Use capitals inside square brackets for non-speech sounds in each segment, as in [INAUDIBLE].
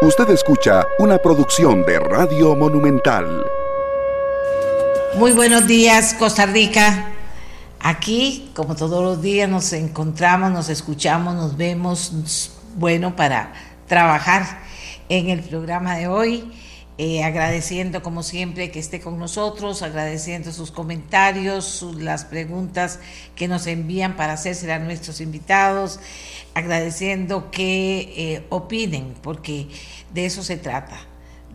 Usted escucha una producción de Radio Monumental. Muy buenos días, Costa Rica. Aquí, como todos los días, nos encontramos, nos escuchamos, nos vemos, bueno, para trabajar en el programa de hoy. Eh, agradeciendo como siempre que esté con nosotros, agradeciendo sus comentarios, las preguntas que nos envían para hacerse a nuestros invitados, agradeciendo que eh, opinen, porque de eso se trata,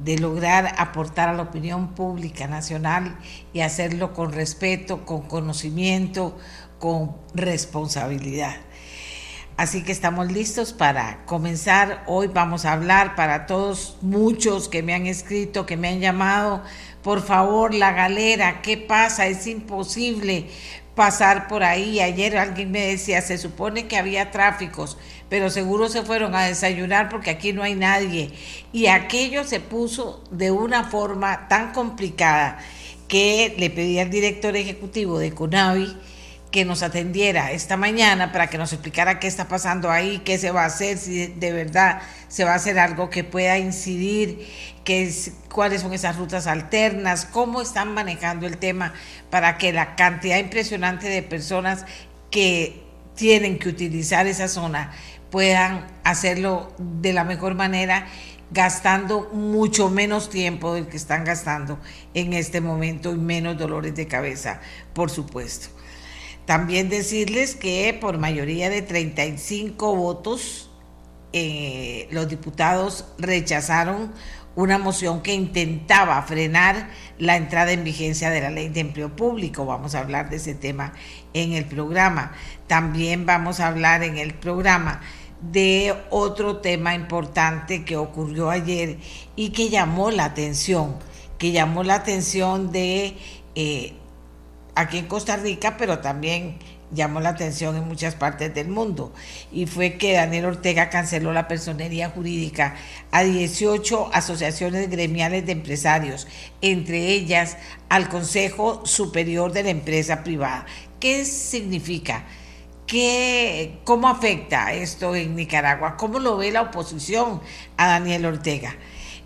de lograr aportar a la opinión pública nacional y hacerlo con respeto, con conocimiento, con responsabilidad. Así que estamos listos para comenzar. Hoy vamos a hablar para todos, muchos que me han escrito, que me han llamado. Por favor, la galera, ¿qué pasa? Es imposible pasar por ahí. Ayer alguien me decía, se supone que había tráficos, pero seguro se fueron a desayunar porque aquí no hay nadie. Y aquello se puso de una forma tan complicada que le pedí al director ejecutivo de CONAVI que nos atendiera esta mañana para que nos explicara qué está pasando ahí, qué se va a hacer, si de verdad se va a hacer algo que pueda incidir, qué es, cuáles son esas rutas alternas, cómo están manejando el tema para que la cantidad impresionante de personas que tienen que utilizar esa zona puedan hacerlo de la mejor manera gastando mucho menos tiempo del que están gastando en este momento y menos dolores de cabeza, por supuesto. También decirles que por mayoría de 35 votos, eh, los diputados rechazaron una moción que intentaba frenar la entrada en vigencia de la ley de empleo público. Vamos a hablar de ese tema en el programa. También vamos a hablar en el programa de otro tema importante que ocurrió ayer y que llamó la atención, que llamó la atención de eh, aquí en Costa Rica, pero también llamó la atención en muchas partes del mundo. Y fue que Daniel Ortega canceló la personería jurídica a 18 asociaciones gremiales de empresarios, entre ellas al Consejo Superior de la Empresa Privada. ¿Qué significa? ¿Qué, ¿Cómo afecta esto en Nicaragua? ¿Cómo lo ve la oposición a Daniel Ortega?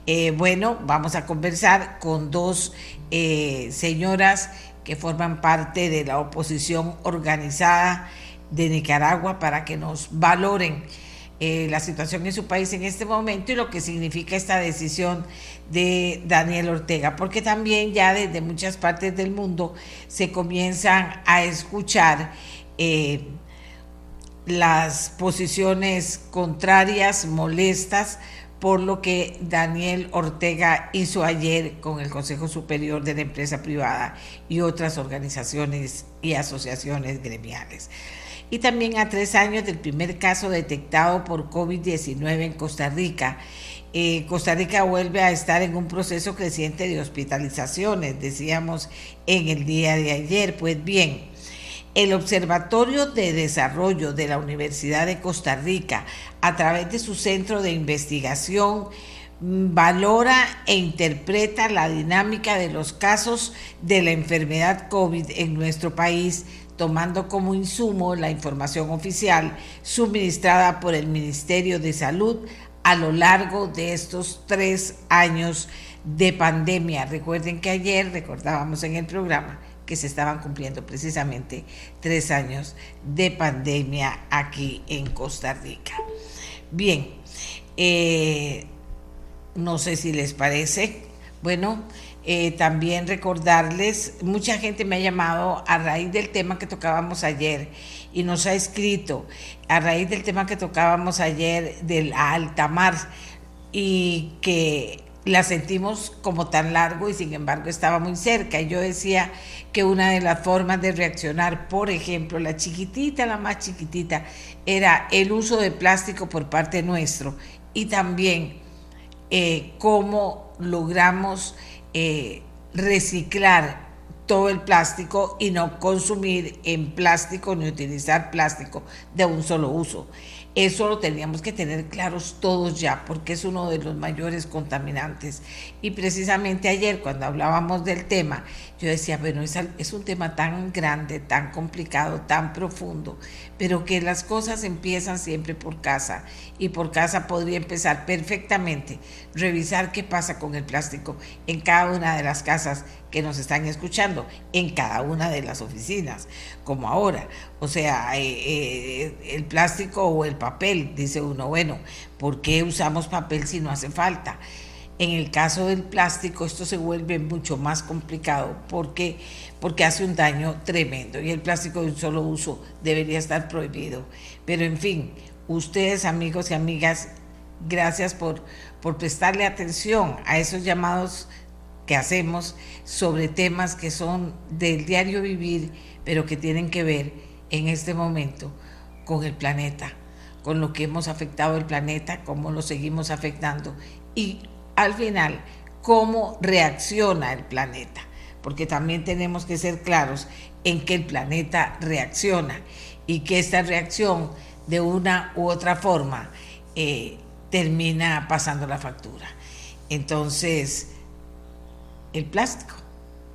Eh, bueno, vamos a conversar con dos eh, señoras que forman parte de la oposición organizada de Nicaragua para que nos valoren eh, la situación en su país en este momento y lo que significa esta decisión de Daniel Ortega, porque también ya desde muchas partes del mundo se comienzan a escuchar eh, las posiciones contrarias, molestas, por lo que Daniel Ortega hizo ayer con el Consejo Superior de la Empresa Privada y otras organizaciones y asociaciones gremiales. Y también a tres años del primer caso detectado por COVID-19 en Costa Rica. Eh, Costa Rica vuelve a estar en un proceso creciente de hospitalizaciones, decíamos en el día de ayer. Pues bien, el Observatorio de Desarrollo de la Universidad de Costa Rica, a través de su centro de investigación, mm, valora e interpreta la dinámica de los casos de la enfermedad COVID en nuestro país, tomando como insumo la información oficial suministrada por el Ministerio de Salud a lo largo de estos tres años de pandemia. Recuerden que ayer recordábamos en el programa que se estaban cumpliendo precisamente tres años de pandemia aquí en Costa Rica. Bien, eh, no sé si les parece. Bueno, eh, también recordarles, mucha gente me ha llamado a raíz del tema que tocábamos ayer y nos ha escrito a raíz del tema que tocábamos ayer del alta mar y que la sentimos como tan largo y sin embargo estaba muy cerca. Y yo decía que una de las formas de reaccionar, por ejemplo, la chiquitita, la más chiquitita, era el uso de plástico por parte nuestro y también eh, cómo logramos eh, reciclar todo el plástico y no consumir en plástico ni utilizar plástico de un solo uso. Eso lo teníamos que tener claros todos ya, porque es uno de los mayores contaminantes. Y precisamente ayer, cuando hablábamos del tema, yo decía, bueno, es, es un tema tan grande, tan complicado, tan profundo, pero que las cosas empiezan siempre por casa. Y por casa podría empezar perfectamente, revisar qué pasa con el plástico en cada una de las casas que nos están escuchando, en cada una de las oficinas, como ahora. O sea, eh, eh, el plástico o el papel, dice uno, bueno, ¿por qué usamos papel si no hace falta? En el caso del plástico esto se vuelve mucho más complicado porque, porque hace un daño tremendo y el plástico de un solo uso debería estar prohibido. Pero en fin, ustedes amigos y amigas, gracias por, por prestarle atención a esos llamados que hacemos sobre temas que son del diario vivir, pero que tienen que ver en este momento con el planeta, con lo que hemos afectado el planeta, cómo lo seguimos afectando y al final cómo reacciona el planeta, porque también tenemos que ser claros en que el planeta reacciona y que esta reacción de una u otra forma eh, termina pasando la factura. Entonces, el plástico.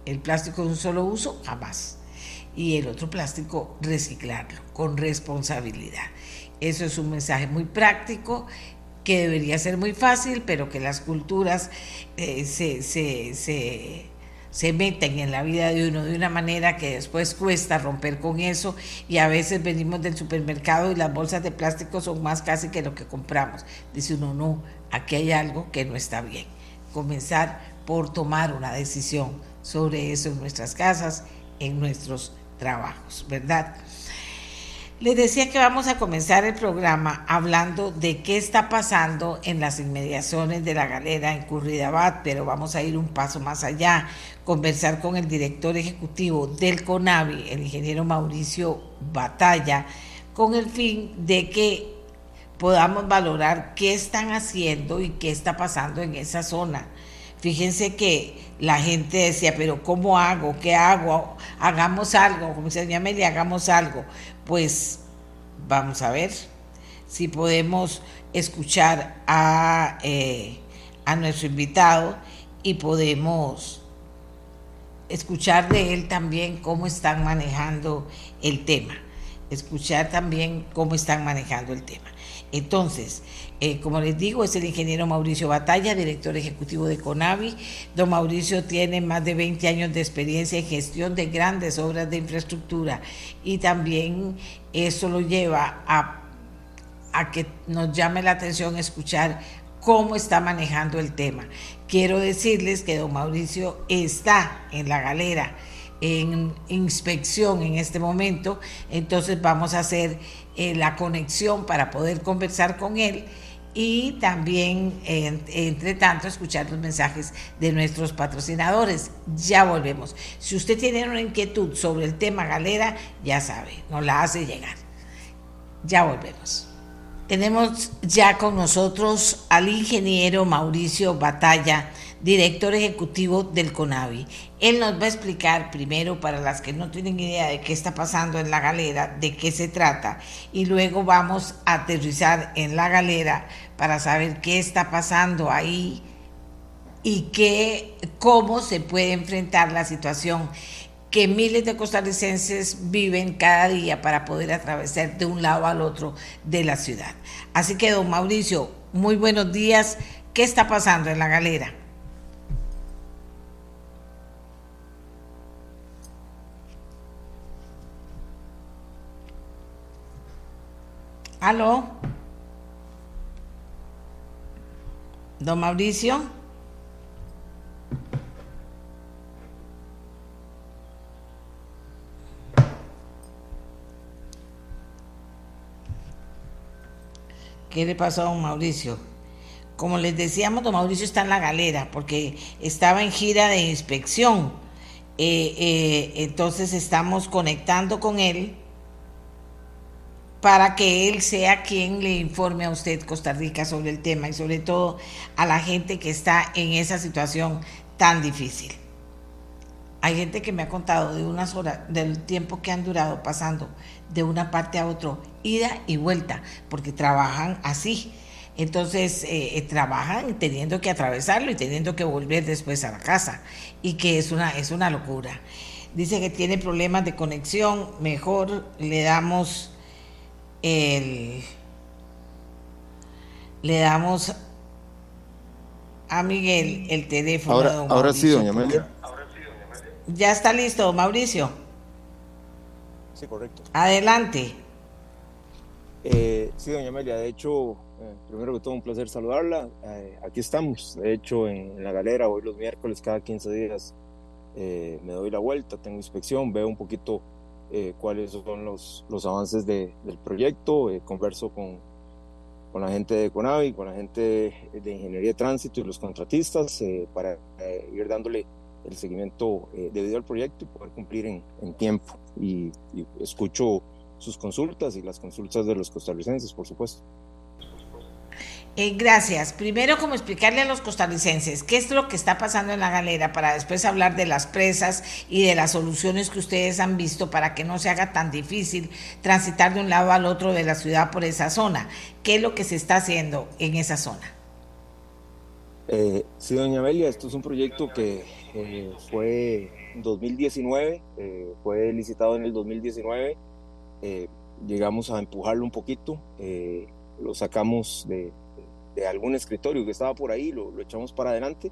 El plástico de un solo uso, jamás. Y el otro plástico, reciclarlo con responsabilidad. Eso es un mensaje muy práctico que debería ser muy fácil, pero que las culturas eh, se, se, se, meten en la vida de uno de una manera que después cuesta romper con eso y a veces venimos del supermercado y las bolsas de plástico son más casi que lo que compramos. Dice uno, no, aquí hay algo que no está bien. Comenzar por tomar una decisión sobre eso en nuestras casas, en nuestros trabajos, ¿verdad? Les decía que vamos a comenzar el programa hablando de qué está pasando en las inmediaciones de la galera en Curridabat, pero vamos a ir un paso más allá, conversar con el director ejecutivo del CONAVI, el ingeniero Mauricio Batalla, con el fin de que podamos valorar qué están haciendo y qué está pasando en esa zona Fíjense que la gente decía, pero ¿cómo hago? ¿Qué hago? Hagamos algo, como dice Amelia, hagamos algo. Pues vamos a ver si podemos escuchar a, eh, a nuestro invitado y podemos escuchar de él también cómo están manejando el tema, escuchar también cómo están manejando el tema. Entonces, eh, como les digo, es el ingeniero Mauricio Batalla, director ejecutivo de CONAVI. Don Mauricio tiene más de 20 años de experiencia en gestión de grandes obras de infraestructura y también eso lo lleva a, a que nos llame la atención escuchar cómo está manejando el tema. Quiero decirles que don Mauricio está en la galera en inspección en este momento, entonces vamos a hacer eh, la conexión para poder conversar con él y también, entre tanto, escuchar los mensajes de nuestros patrocinadores. Ya volvemos. Si usted tiene una inquietud sobre el tema galera, ya sabe, nos la hace llegar. Ya volvemos. Tenemos ya con nosotros al ingeniero Mauricio Batalla director ejecutivo del CONAVI. Él nos va a explicar primero, para las que no tienen idea de qué está pasando en la galera, de qué se trata, y luego vamos a aterrizar en la galera para saber qué está pasando ahí y qué, cómo se puede enfrentar la situación que miles de costarricenses viven cada día para poder atravesar de un lado al otro de la ciudad. Así que, don Mauricio, muy buenos días. ¿Qué está pasando en la galera? Aló. Don Mauricio. ¿Qué le pasó a don Mauricio? Como les decíamos, don Mauricio está en la galera porque estaba en gira de inspección. Eh, eh, entonces estamos conectando con él para que él sea quien le informe a usted, Costa Rica, sobre el tema y sobre todo a la gente que está en esa situación tan difícil. hay gente que me ha contado de unas horas, del tiempo que han durado pasando de una parte a otra, ida y vuelta, porque trabajan así. Entonces eh, eh, trabajan teniendo que atravesarlo y teniendo que volver después a la casa y que es una, es una locura. Dice que tiene problemas de conexión, mejor le damos el le damos a Miguel el teléfono. Ahora, ahora sí, doña Amelia. Ya está listo, Mauricio. Sí, correcto. Adelante. Eh, sí, doña Amelia, de hecho, eh, primero que todo, un placer saludarla. Eh, aquí estamos, de hecho, en, la galera, hoy los miércoles, cada 15 días, me doy la vuelta, tengo inspección, veo un poquito cuáles son los, los avances del proyecto, converso con, con la gente de Conavi, con la gente de, Ingeniería de Tránsito y los contratistas para ir dándole el seguimiento debido al proyecto y poder cumplir en, en tiempo. Y, y escucho sus consultas y las consultas de los costarricenses, por supuesto. Eh, gracias. Primero, como explicarle a los costarricenses qué es lo que está pasando en la galera para después hablar de las presas y de las soluciones que ustedes han visto para que no se haga tan difícil transitar de un lado al otro de la ciudad por esa zona. ¿Qué es lo que se está haciendo en esa zona? Eh, sí, doña Amelia, esto es un proyecto que eh, fue en 2019, eh, fue licitado en el 2019 eh, llegamos a empujarlo un poquito, lo sacamos de, algún escritorio que estaba por ahí, lo, echamos para adelante.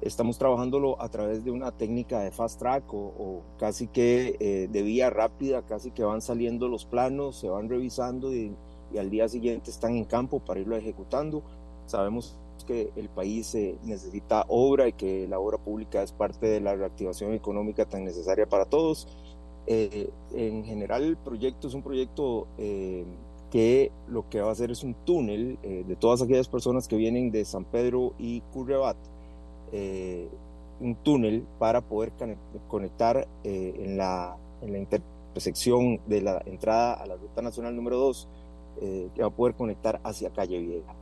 Estamos trabajándolo a través de una técnica de fast track o, casi que eh, de vía rápida, casi que van saliendo los planos, se van revisando y, al día siguiente están en campo para irlo ejecutando. Sabemos que el país necesita obra y que la obra pública es parte de la reactivación económica tan necesaria para todos. Eh, en general el proyecto es un proyecto eh, que lo que va a hacer es un túnel eh, de todas aquellas personas que vienen de San Pedro y Curriabat, un túnel para poder conectar en, la, en la intersección de la entrada a la Ruta Nacional número 2, que va a poder conectar hacia Calle Vieja.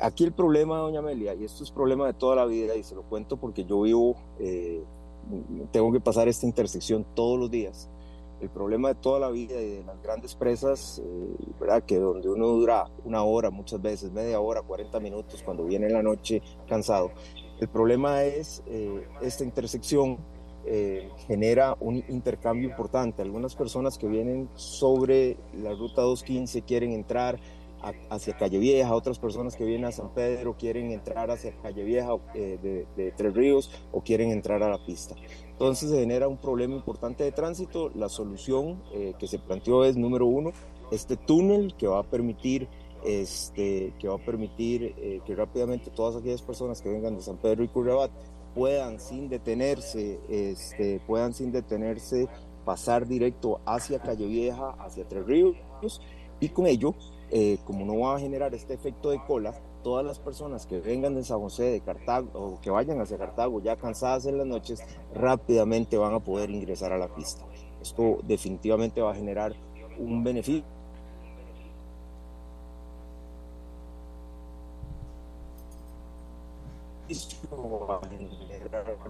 aquí el problema, doña Amelia, y esto es problema de toda la vida, y se lo cuento porque yo vivo tengo que pasar esta intersección todos los días. El problema de toda la vida y de las grandes presas, eh. Que donde uno dura una hora, muchas veces, media hora, 40 minutos, cuando viene en la noche cansado. El problema es eh, esta intersección eh, genera un intercambio importante. Algunas personas que vienen sobre la ruta 215 quieren entrar hacia Calle Vieja, otras personas que vienen a San Pedro quieren entrar hacia Calle Vieja eh, de, Tres Ríos o quieren entrar a la pista. Entonces se genera un problema importante de tránsito. La solución eh, que se planteó es, número uno, este túnel que va a permitir este, que va a permitir eh, que rápidamente todas aquellas personas que vengan de San Pedro y Currabat puedan sin detenerse, este, puedan sin detenerse pasar directo hacia Calle Vieja, hacia Tres Ríos y con ello eh, como no va a generar este efecto de cola, todas las personas que vengan de San José, de Cartago o que vayan hacia Cartago ya cansadas en las noches, rápidamente van a poder ingresar a la pista. Esto definitivamente va a generar un beneficio.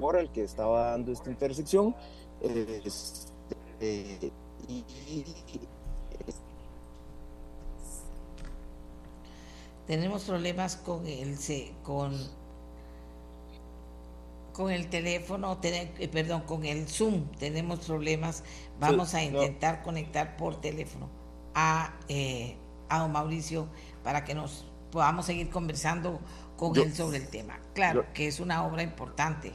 Ahora el que estaba dando esta intersección este, y tenemos problemas con el con con el teléfono, eh, perdón, con el Zoom tenemos problemas. Vamos a intentar conectar por teléfono a, eh, a don Mauricio para que nos podamos seguir conversando con él sobre el tema. Claro que es una obra importante.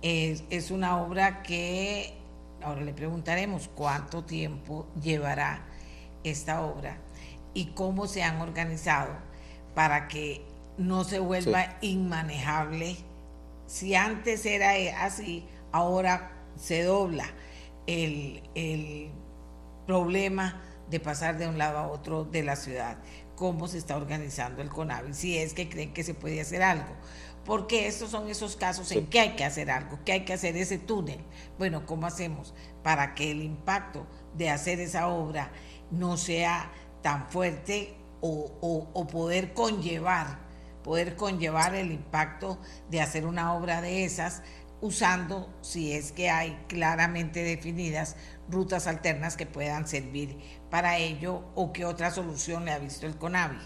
Es, es una obra que, ahora le preguntaremos cuánto tiempo llevará esta obra y cómo se han organizado para que no se vuelva inmanejable. Si antes era así, ahora se dobla el, el problema de pasar de un lado a otro de la ciudad. ¿Cómo se está organizando el CONAVI? Si es que creen que se puede hacer algo. Porque estos son esos casos en que hay que hacer algo, que hay que hacer ese túnel. Bueno, ¿cómo hacemos para que el impacto de hacer esa obra no sea tan fuerte o, poder conllevar, poder conllevar el impacto de hacer una obra de esas usando, si es que hay claramente definidas, rutas alternas que puedan servir para ello o qué otra solución le ha visto el CONAVI.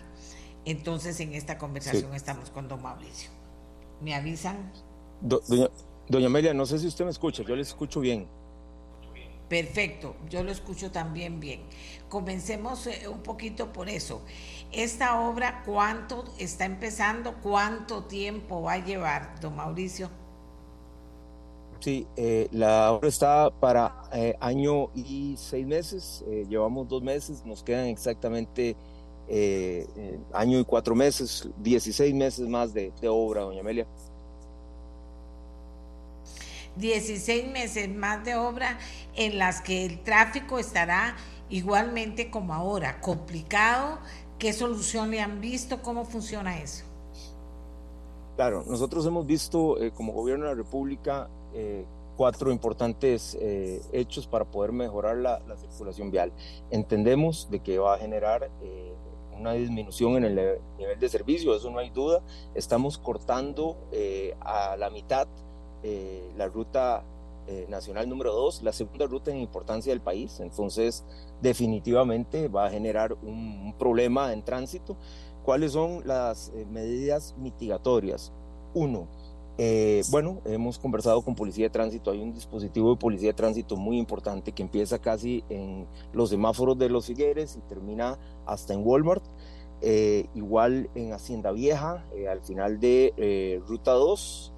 Entonces, en esta conversación estamos con don Mauricio. ¿Me avisan? doña, doña Amelia, no sé si usted me escucha, yo le escucho bien. Perfecto, yo lo escucho también bien. Comencemos eh, un poquito por eso. Esta obra, ¿cuánto está empezando? ¿Cuánto tiempo va a llevar, don Mauricio? Sí, eh, la obra está para eh, año y seis meses. llevamos dos meses, nos quedan exactamente año y cuatro meses, 16 meses más de, de obra, doña Amelia. 16 meses más de obra en las que el tráfico estará igualmente como ahora, complicado. ¿Qué solución le han visto? ¿Cómo funciona eso? Claro, nosotros hemos visto eh, como gobierno de la República eh, cuatro importantes eh, hechos para poder mejorar la, la, circulación vial. Entendemos de que va a generar una disminución en el nivel de servicio, eso no hay duda. Estamos cortando a la mitad la ruta eh, nacional número 2, la segunda ruta en importancia del país, entonces definitivamente va a generar un, problema en tránsito. ¿Cuáles son las eh, medidas mitigatorias? Uno, bueno, hemos conversado con Policía de Tránsito, hay un dispositivo de Policía de Tránsito muy importante que empieza casi en los semáforos de los Figueres y termina hasta en Walmart. igual en Hacienda Vieja, al final de Ruta 2,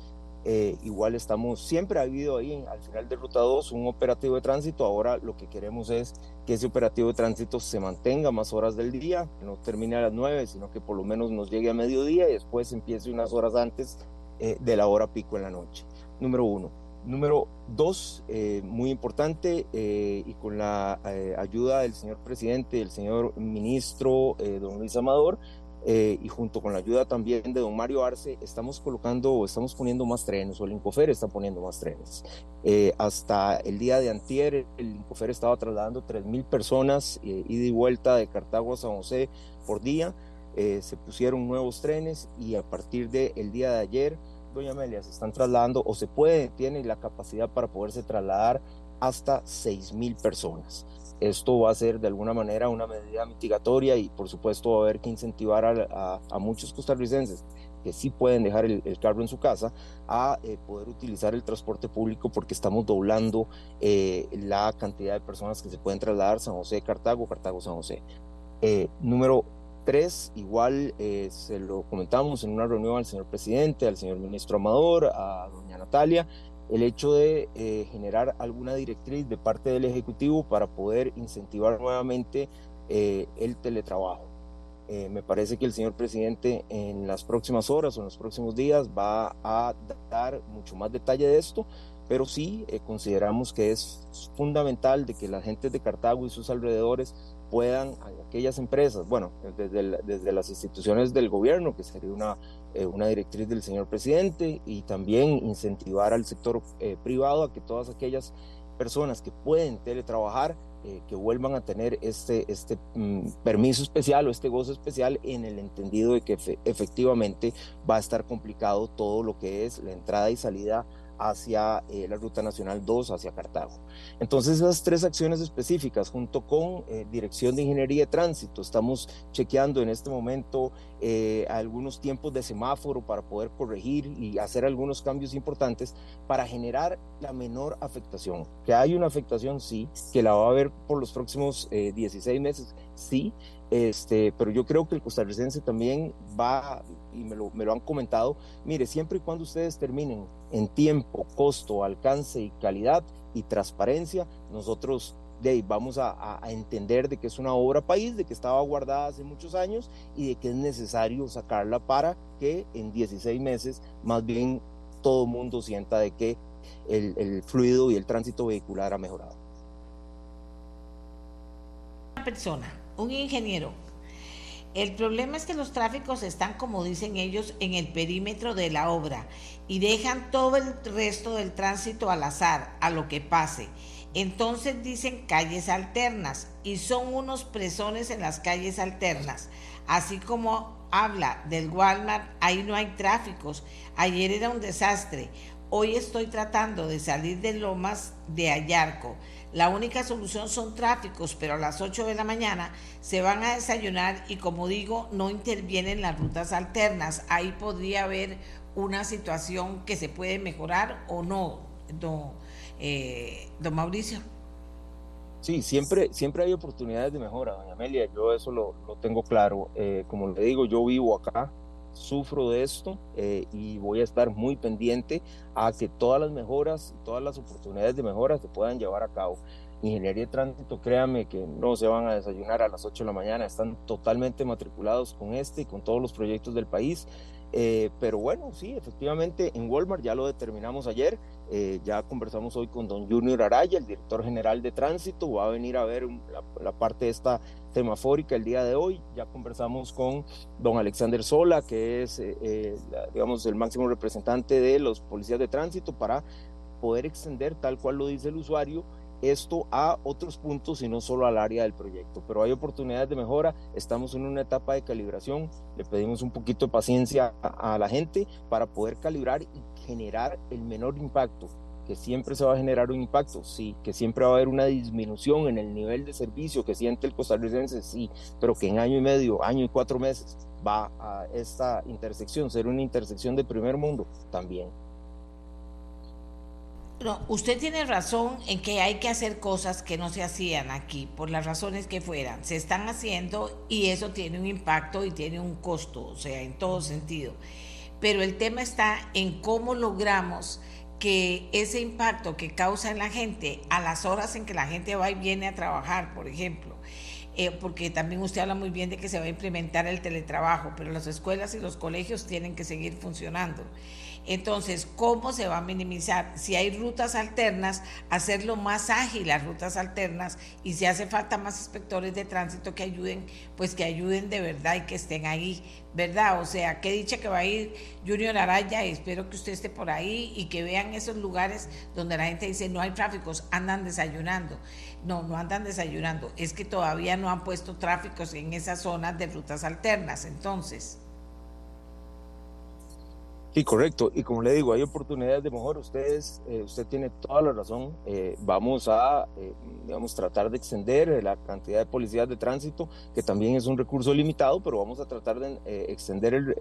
eh, igual estamos, siempre ha habido ahí al final de Ruta 2 un operativo de tránsito, ahora lo que queremos es que ese operativo de tránsito se mantenga más horas del día, que no termine a las 9, sino que por lo menos nos llegue a mediodía y después empiece unas horas antes eh, de la hora pico en la noche. Número uno. Número dos, eh, muy importante, y con la ayuda del señor presidente, del señor ministro don Luis Amador, eh, y junto con la ayuda también de don Mario Arce, estamos colocando estamos poniendo más trenes, o el Incofer está poniendo más trenes. Eh, hasta el día de antier, el Incofer estaba trasladando 3.000 personas eh, ida y vuelta de Cartago a San José por día. se pusieron nuevos trenes y a partir del día de ayer, doña Amelia, se están trasladando o se puede, tiene la capacidad para poderse trasladar hasta 6.000 personas. Esto va a ser de alguna manera una medida mitigatoria y por supuesto va a haber que incentivar a, muchos costarricenses que sí pueden dejar el, carro en su casa a eh, poder utilizar el transporte público porque estamos doblando eh, la cantidad de personas que se pueden trasladar San José, Cartago, Cartago, San José. Eh, número tres, igual se lo comentamos en una reunión al señor presidente, al señor ministro Amador, a doña Natalia, el hecho de eh, generar alguna directriz de parte del Ejecutivo para poder incentivar nuevamente eh, el teletrabajo. Eh, me parece que el señor presidente en las próximas horas o en los próximos días va a dar mucho más detalle de esto, pero sí consideramos que es fundamental de que la gente de Cartago y sus alrededores puedan, aquellas empresas, bueno, desde, desde las instituciones del gobierno, que sería una, eh, una directriz del señor presidente, y también incentivar al sector eh, privado a que todas aquellas personas que pueden teletrabajar, eh, que vuelvan a tener este, este mm, permiso especial o este gozo especial en el entendido de que efectivamente va a estar complicado todo lo que es la entrada y salida hacia eh, la Ruta Nacional 2, hacia Cartago. Entonces, esas tres acciones específicas, junto con eh, Dirección de Ingeniería de Tránsito, estamos chequeando en este momento eh, algunos tiempos de semáforo para poder corregir y hacer algunos cambios importantes para generar la menor afectación. Que hay una afectación, sí, que la va a haber por los próximos 16 meses, sí, este, pero yo creo que el costarricense también va, y me lo, me lo han comentado, mire, siempre y cuando ustedes terminen en tiempo, costo, alcance y calidad y transparencia, nosotros de ahí vamos a, entender de que es una obra país, de que estaba guardada hace muchos años y de que es necesario sacarla para que en 16 meses más bien todo mundo sienta de que el, el fluido y el tránsito vehicular ha mejorado. Una persona un ingeniero. El problema es que los tráficos están, como dicen ellos, en el perímetro de la obra y dejan todo el resto del tránsito al azar, a lo que pase. Entonces dicen calles alternas y son unos presones en las calles alternas. Así como habla del Walmart, ahí no hay tráficos. Ayer era un desastre. hoy estoy tratando de salir de Lomas de Ayarco. La única solución son tráficos, pero a las 8 de la mañana se van a desayunar y como digo, no intervienen las rutas alternas. Ahí podría haber una situación que se puede mejorar o no, don, eh, don Mauricio. Sí, siempre, siempre hay oportunidades de mejora, doña Amelia, yo eso lo, tengo claro. Eh, como le digo, yo vivo acá, sufro de esto eh, y voy a estar muy pendiente a que todas las mejoras, todas las oportunidades de mejora se puedan llevar a cabo. Ingeniería de tránsito, créame que no se van a desayunar a las 8 de la mañana, están totalmente matriculados con este y con todos los proyectos del país. Eh, pero bueno, sí, efectivamente en Walmart ya lo determinamos ayer, eh, ya conversamos hoy con don Junior Araya, el director general de tránsito, va a venir a ver la, parte de esta semafórica el día de hoy, ya conversamos con don Alexander Sola, que es, eh, digamos, el máximo representante de los policías de tránsito para poder extender tal cual lo dice el usuario esto a otros puntos y no solo al área del proyecto. Pero hay oportunidades de mejora, estamos en una etapa de calibración, le pedimos un poquito de paciencia a, la gente para poder calibrar y generar el menor impacto que siempre se va a generar un impacto, sí, que siempre va a haber una disminución en el nivel de servicio que siente el costarricense, sí, pero que en año y medio, año y cuatro meses va a esta intersección ser una intersección de primer mundo también. No, usted tiene razón en que hay que hacer cosas que no se hacían aquí, por las razones que fueran. Se están haciendo y eso tiene un impacto y tiene un costo, o sea, en todo sentido. Pero el tema está en cómo logramos que ese impacto que causa en la gente a las horas en que la gente va y viene a trabajar, por ejemplo, eh, porque también usted habla muy bien de que se va a implementar el teletrabajo, pero las escuelas y los colegios tienen que seguir funcionando. Entonces, ¿cómo se va a minimizar? Si hay rutas alternas, hacerlo más ágil las rutas alternas y si hace falta más inspectores de tránsito que ayuden, pues que ayuden de verdad y que estén ahí, ¿verdad? O sea, qué dicha que va a ir Junior Araya espero que usted esté por ahí y que vean esos lugares donde la gente dice no hay tráficos, andan desayunando. No, no andan desayunando, es que todavía no han puesto tráficos en esas zonas de rutas alternas, entonces. Sí, correcto. Y como le digo, hay oportunidades de mejor. Ustedes, eh, usted tiene toda la razón. Eh, vamos a, eh, digamos, tratar de extender la cantidad de policías de tránsito, que también es un recurso limitado, pero vamos a tratar de extender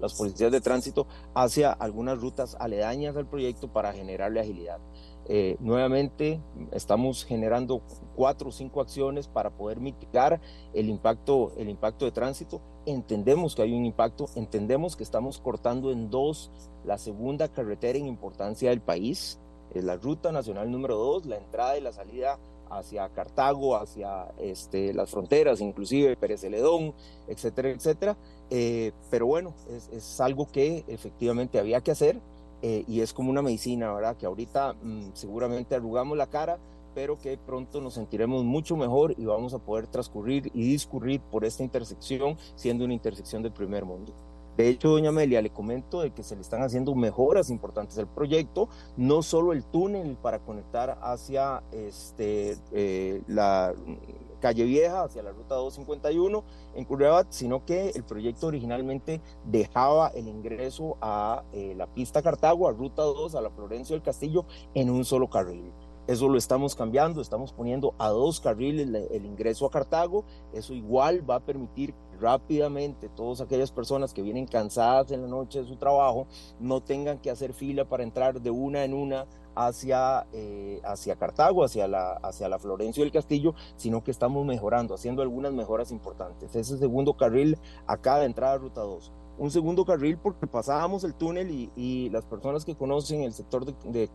las policías de tránsito hacia algunas rutas aledañas al proyecto para generarle agilidad. Eh, nuevamente estamos generando cuatro o cinco acciones para poder mitigar el impacto, el impacto de tránsito. Entendemos que hay un impacto, entendemos que estamos cortando en dos la segunda carretera en importancia del país, es la ruta nacional número dos, la entrada y la salida hacia Cartago, hacia este, las fronteras, inclusive Pérez Celedón, etcétera, etcétera. Eh, pero bueno, es algo que efectivamente había que hacer eh, y es como una medicina, ¿verdad? Que ahorita mm, seguramente arrugamos la cara, pero que pronto nos sentiremos mucho mejor y vamos a poder transcurrir y discurrir por esta intersección, siendo una intersección del primer mundo. De hecho, doña Amelia, le comento de que se le están haciendo mejoras importantes al proyecto, no solo el túnel para conectar hacia este, eh, la calle Vieja, hacia la ruta 251 en Curriabat, sino que el proyecto originalmente dejaba el ingreso a eh, la pista Cartago, a ruta 2, a la Florencio del Castillo, en un solo carril. Eso lo estamos cambiando, estamos poniendo a dos carriles el ingreso a Cartago. Eso igual va a permitir rápidamente todas aquellas personas que vienen cansadas en la noche de su trabajo no tengan que hacer fila para entrar de una en una hacia, eh, hacia Cartago, hacia la, hacia la Florencio del Castillo, sino que estamos mejorando, haciendo algunas mejoras importantes. Ese segundo carril acá de entrada a Ruta 2 un segundo carril porque pasábamos el túnel y, las personas que conocen el sector de, de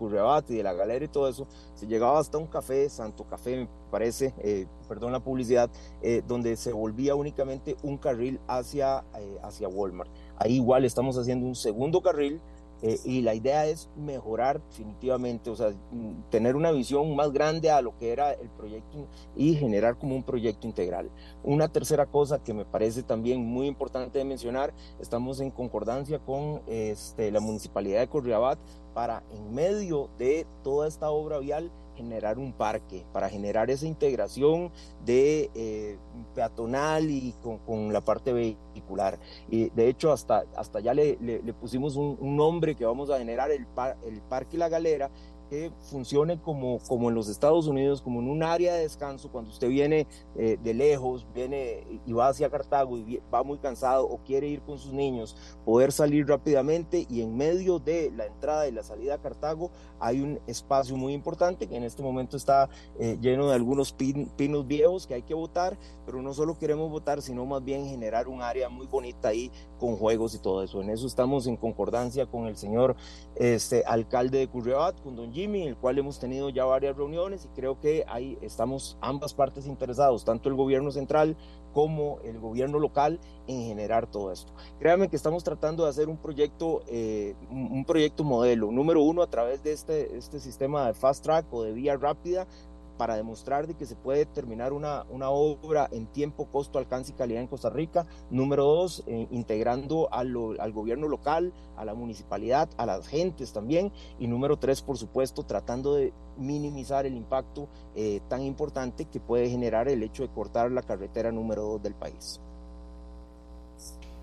y de la galera y todo eso, se llegaba hasta un café, Santo Café me parece, eh, perdón la publicidad, eh, donde se volvía únicamente un carril hacia, eh, hacia Walmart. Ahí igual estamos haciendo un segundo carril eh, y la idea es mejorar definitivamente, o sea, mm, tener una visión más grande a lo que era el proyecto y generar como un proyecto integral. Una tercera cosa que me parece también muy importante de mencionar, estamos en concordancia con este, la municipalidad de Corriabat para en medio de toda esta obra vial generar un parque, para generar esa integración de eh, peatonal y con, la parte vehicular. Y de hecho hasta, hasta ya le, pusimos un, nombre que vamos a generar, el, el Parque La Galera, que funcione como, como en los Estados Unidos, como en un área de descanso, cuando usted viene eh, de lejos, viene y va hacia Cartago y va muy cansado o quiere ir con sus niños, poder salir rápidamente y en medio de la entrada y la salida a Cartago hay un espacio muy importante que en este momento está eh, lleno de algunos pinos viejos que hay que votar, pero no solo queremos votar, sino más bien generar un área muy bonita ahí con juegos y todo eso. En eso estamos en concordancia con el señor este, alcalde de Curriabat, con don Jimmy, el cual hemos tenido ya varias reuniones y creo que ahí estamos ambas partes interesados, tanto el gobierno central como el gobierno local en generar todo esto. Créanme que estamos tratando de hacer un proyecto, eh, un proyecto modelo, número uno a través de este, este sistema de fast track o de vía rápida para demostrar de que se puede terminar una, una obra en tiempo, costo, alcance y calidad en Costa Rica. Número dos, eh, integrando al gobierno local, a la municipalidad, a las gentes también. Y número tres, por supuesto, tratando de minimizar el impacto eh, tan importante que puede generar el hecho de cortar la carretera número dos del país.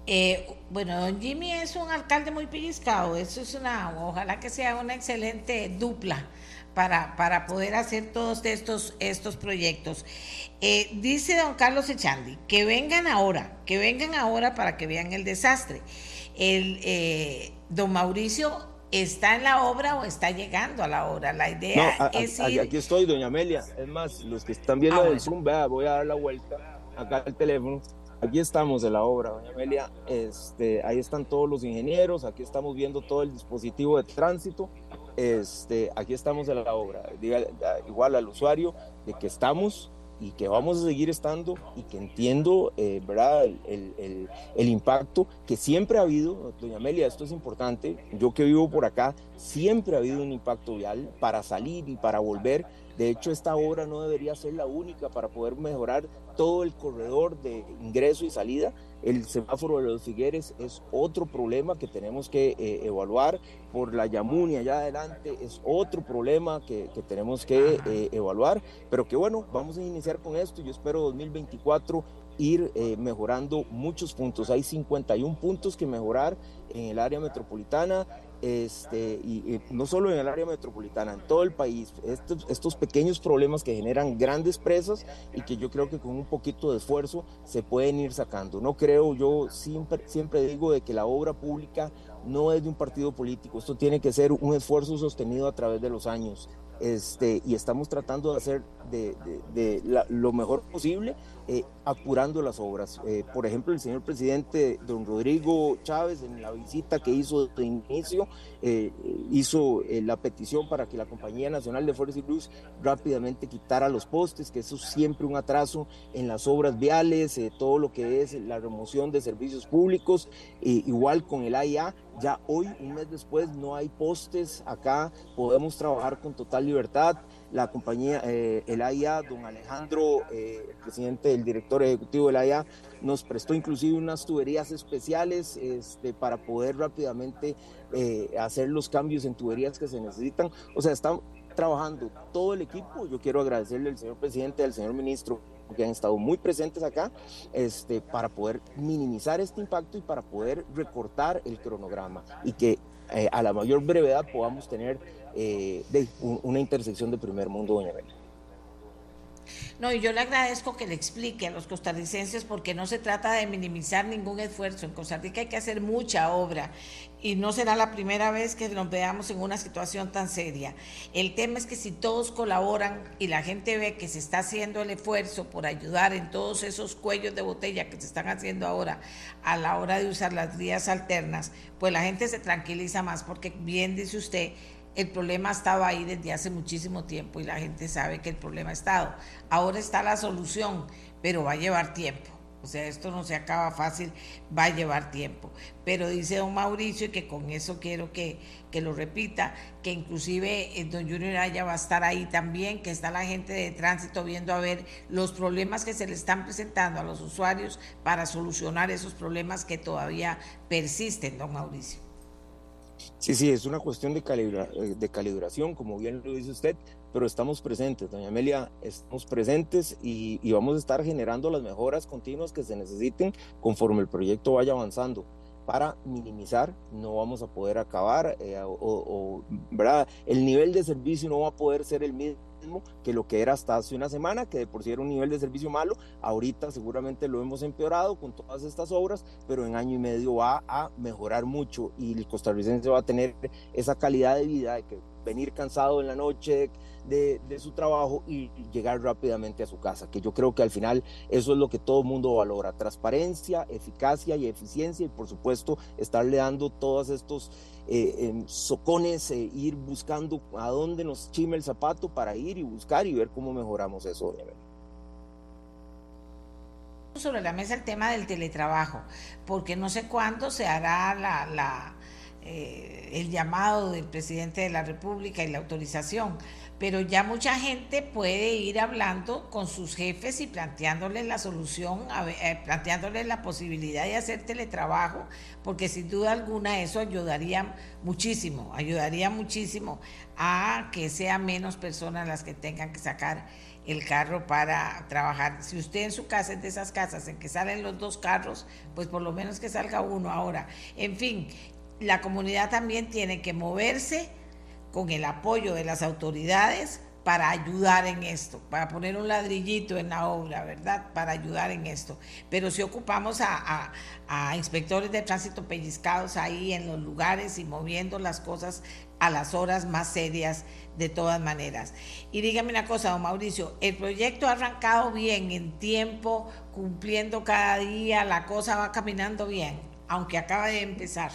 Eh, bueno, don Jimmy es un alcalde muy pellizcado, eso es una, ojalá que sea una excelente dupla para, para poder hacer todos estos, estos proyectos. Eh, dice don Carlos Echandi, que vengan ahora, que vengan ahora para que vean el desastre. El, eh, don Mauricio está en la obra o está llegando a la obra. La idea es ir... Aquí estoy, doña Amelia. Es más, los que están viendo ah, el Zoom, vea, voy a dar la vuelta acá al teléfono. Aquí estamos en la obra, doña Amelia. Este, ahí están todos los ingenieros, aquí estamos viendo todo el dispositivo de tránsito este, aquí estamos en la obra. Igual al usuario de que estamos y que vamos a seguir estando y que entiendo, eh, ¿verdad? El, el, el, impacto que siempre ha habido, doña Amelia, esto es importante, yo que vivo por acá, siempre ha habido un impacto vial para salir y para volver. De hecho, esta obra no debería ser la única para poder mejorar todo el corredor de ingreso y salida, el semáforo de los Figueres es otro problema que tenemos que eh, evaluar. Por la Yamunia allá adelante es otro problema que, tenemos que eh, evaluar. Pero que bueno, vamos a iniciar con esto. Yo espero 2024 ir eh, mejorando muchos puntos. Hay 51 puntos que mejorar en el área metropolitana este, y, no solo en el área metropolitana, en todo el país, estos, estos, pequeños problemas que generan grandes presas y que yo creo que con un poquito de esfuerzo se pueden ir sacando. No creo, yo siempre, siempre digo de que la obra pública no es de un partido político, esto tiene que ser un esfuerzo sostenido a través de los años. Este, y estamos tratando de hacer de, lo mejor posible, eh, apurando las obras. Eh, por ejemplo, el señor presidente, don Rodrigo Chávez, en la visita que hizo de inicio, eh, hizo la petición para que la Compañía Nacional de Fuerzas y Luz rápidamente quitara los postes, que eso es siempre un atraso en las obras viales, todo lo que es la remoción de servicios públicos, igual con el AIA ya hoy, un mes después, no hay postes acá, podemos trabajar con total libertad. La compañía, eh, el AIA, don Alejandro, eh, el presidente, el director ejecutivo del AIA, nos prestó inclusive unas tuberías especiales este, para poder rápidamente eh, hacer los cambios en tuberías que se necesitan. O sea, están trabajando todo el equipo. Yo quiero agradecerle al señor presidente, al señor ministro que han estado muy presentes acá, este, para poder minimizar este impacto y para poder recortar el cronograma y que eh, a la mayor brevedad podamos tener eh, una intersección de primer mundo, doña Belén. No, y yo le agradezco que le explique a los costarricenses porque no se trata de minimizar ningún esfuerzo. En Costa Rica hay que hacer mucha obra y no será la primera vez que nos veamos en una situación tan seria. El tema es que si todos colaboran y la gente ve que se está haciendo el esfuerzo por ayudar en todos esos cuellos de botella que se están haciendo ahora a la hora de usar las vías alternas, pues la gente se tranquiliza más porque bien dice usted, el problema estaba ahí desde hace muchísimo tiempo y la gente sabe que el problema ha estado. Ahora está la solución, pero va a llevar tiempo. O sea, esto no se acaba fácil, va a llevar tiempo. Pero dice don Mauricio, y que con eso quiero que, que lo repita, que inclusive el don Junior Aya va a estar ahí también, que está la gente de tránsito viendo a ver los problemas que se le están presentando a los usuarios para solucionar esos problemas que todavía persisten, don Mauricio. Sí, sí, es una cuestión de, calibra, eh, de calibración, como bien lo dice usted. pero estamos presentes, doña Amelia, estamos presentes y, vamos a estar generando las mejoras continuas que se necesiten conforme el proyecto vaya avanzando para minimizar, no vamos a poder acabar, eh, o, ¿verdad? el nivel de servicio no va a poder ser el mismo que lo que era hasta hace una semana, que de por sí era un nivel de servicio malo, ahorita seguramente lo hemos empeorado con todas estas obras, pero en año y medio va a mejorar mucho y el costarricense va a tener esa calidad de vida de que venir cansado en la noche de, su trabajo y llegar rápidamente a su casa, que yo creo que al final eso es lo que todo el mundo valora, transparencia, eficacia y eficiencia y por supuesto estarle dando todos estos eh, socones, eh, ir buscando a dónde nos chime el zapato para ir y buscar y ver cómo mejoramos eso. Sobre la mesa el tema del teletrabajo, porque no sé cuándo se hará la eh, el llamado del presidente de la República y la autorización, pero ya mucha gente puede ir hablando con sus jefes y planteándoles la solución, eh, planteándoles la posibilidad de hacer teletrabajo, porque sin duda alguna eso ayudaría muchísimo, ayudaría muchísimo a que sean menos personas las que tengan que sacar el carro para trabajar. Si usted en su casa es de esas casas en que salen los dos carros, pues por lo menos que salga uno ahora. En fin, la comunidad también tiene que moverse con el apoyo de las autoridades para ayudar en esto, para poner un ladrillito en la obra, ¿verdad? Para ayudar en esto. Pero si ocupamos a, inspectores de tránsito pellizcados ahí en los lugares y moviendo las cosas a las horas más serias de todas maneras. Y dígame una cosa, don Mauricio, el proyecto ha arrancado bien, en tiempo, cumpliendo cada día, la cosa va caminando bien, aunque acaba de empezar.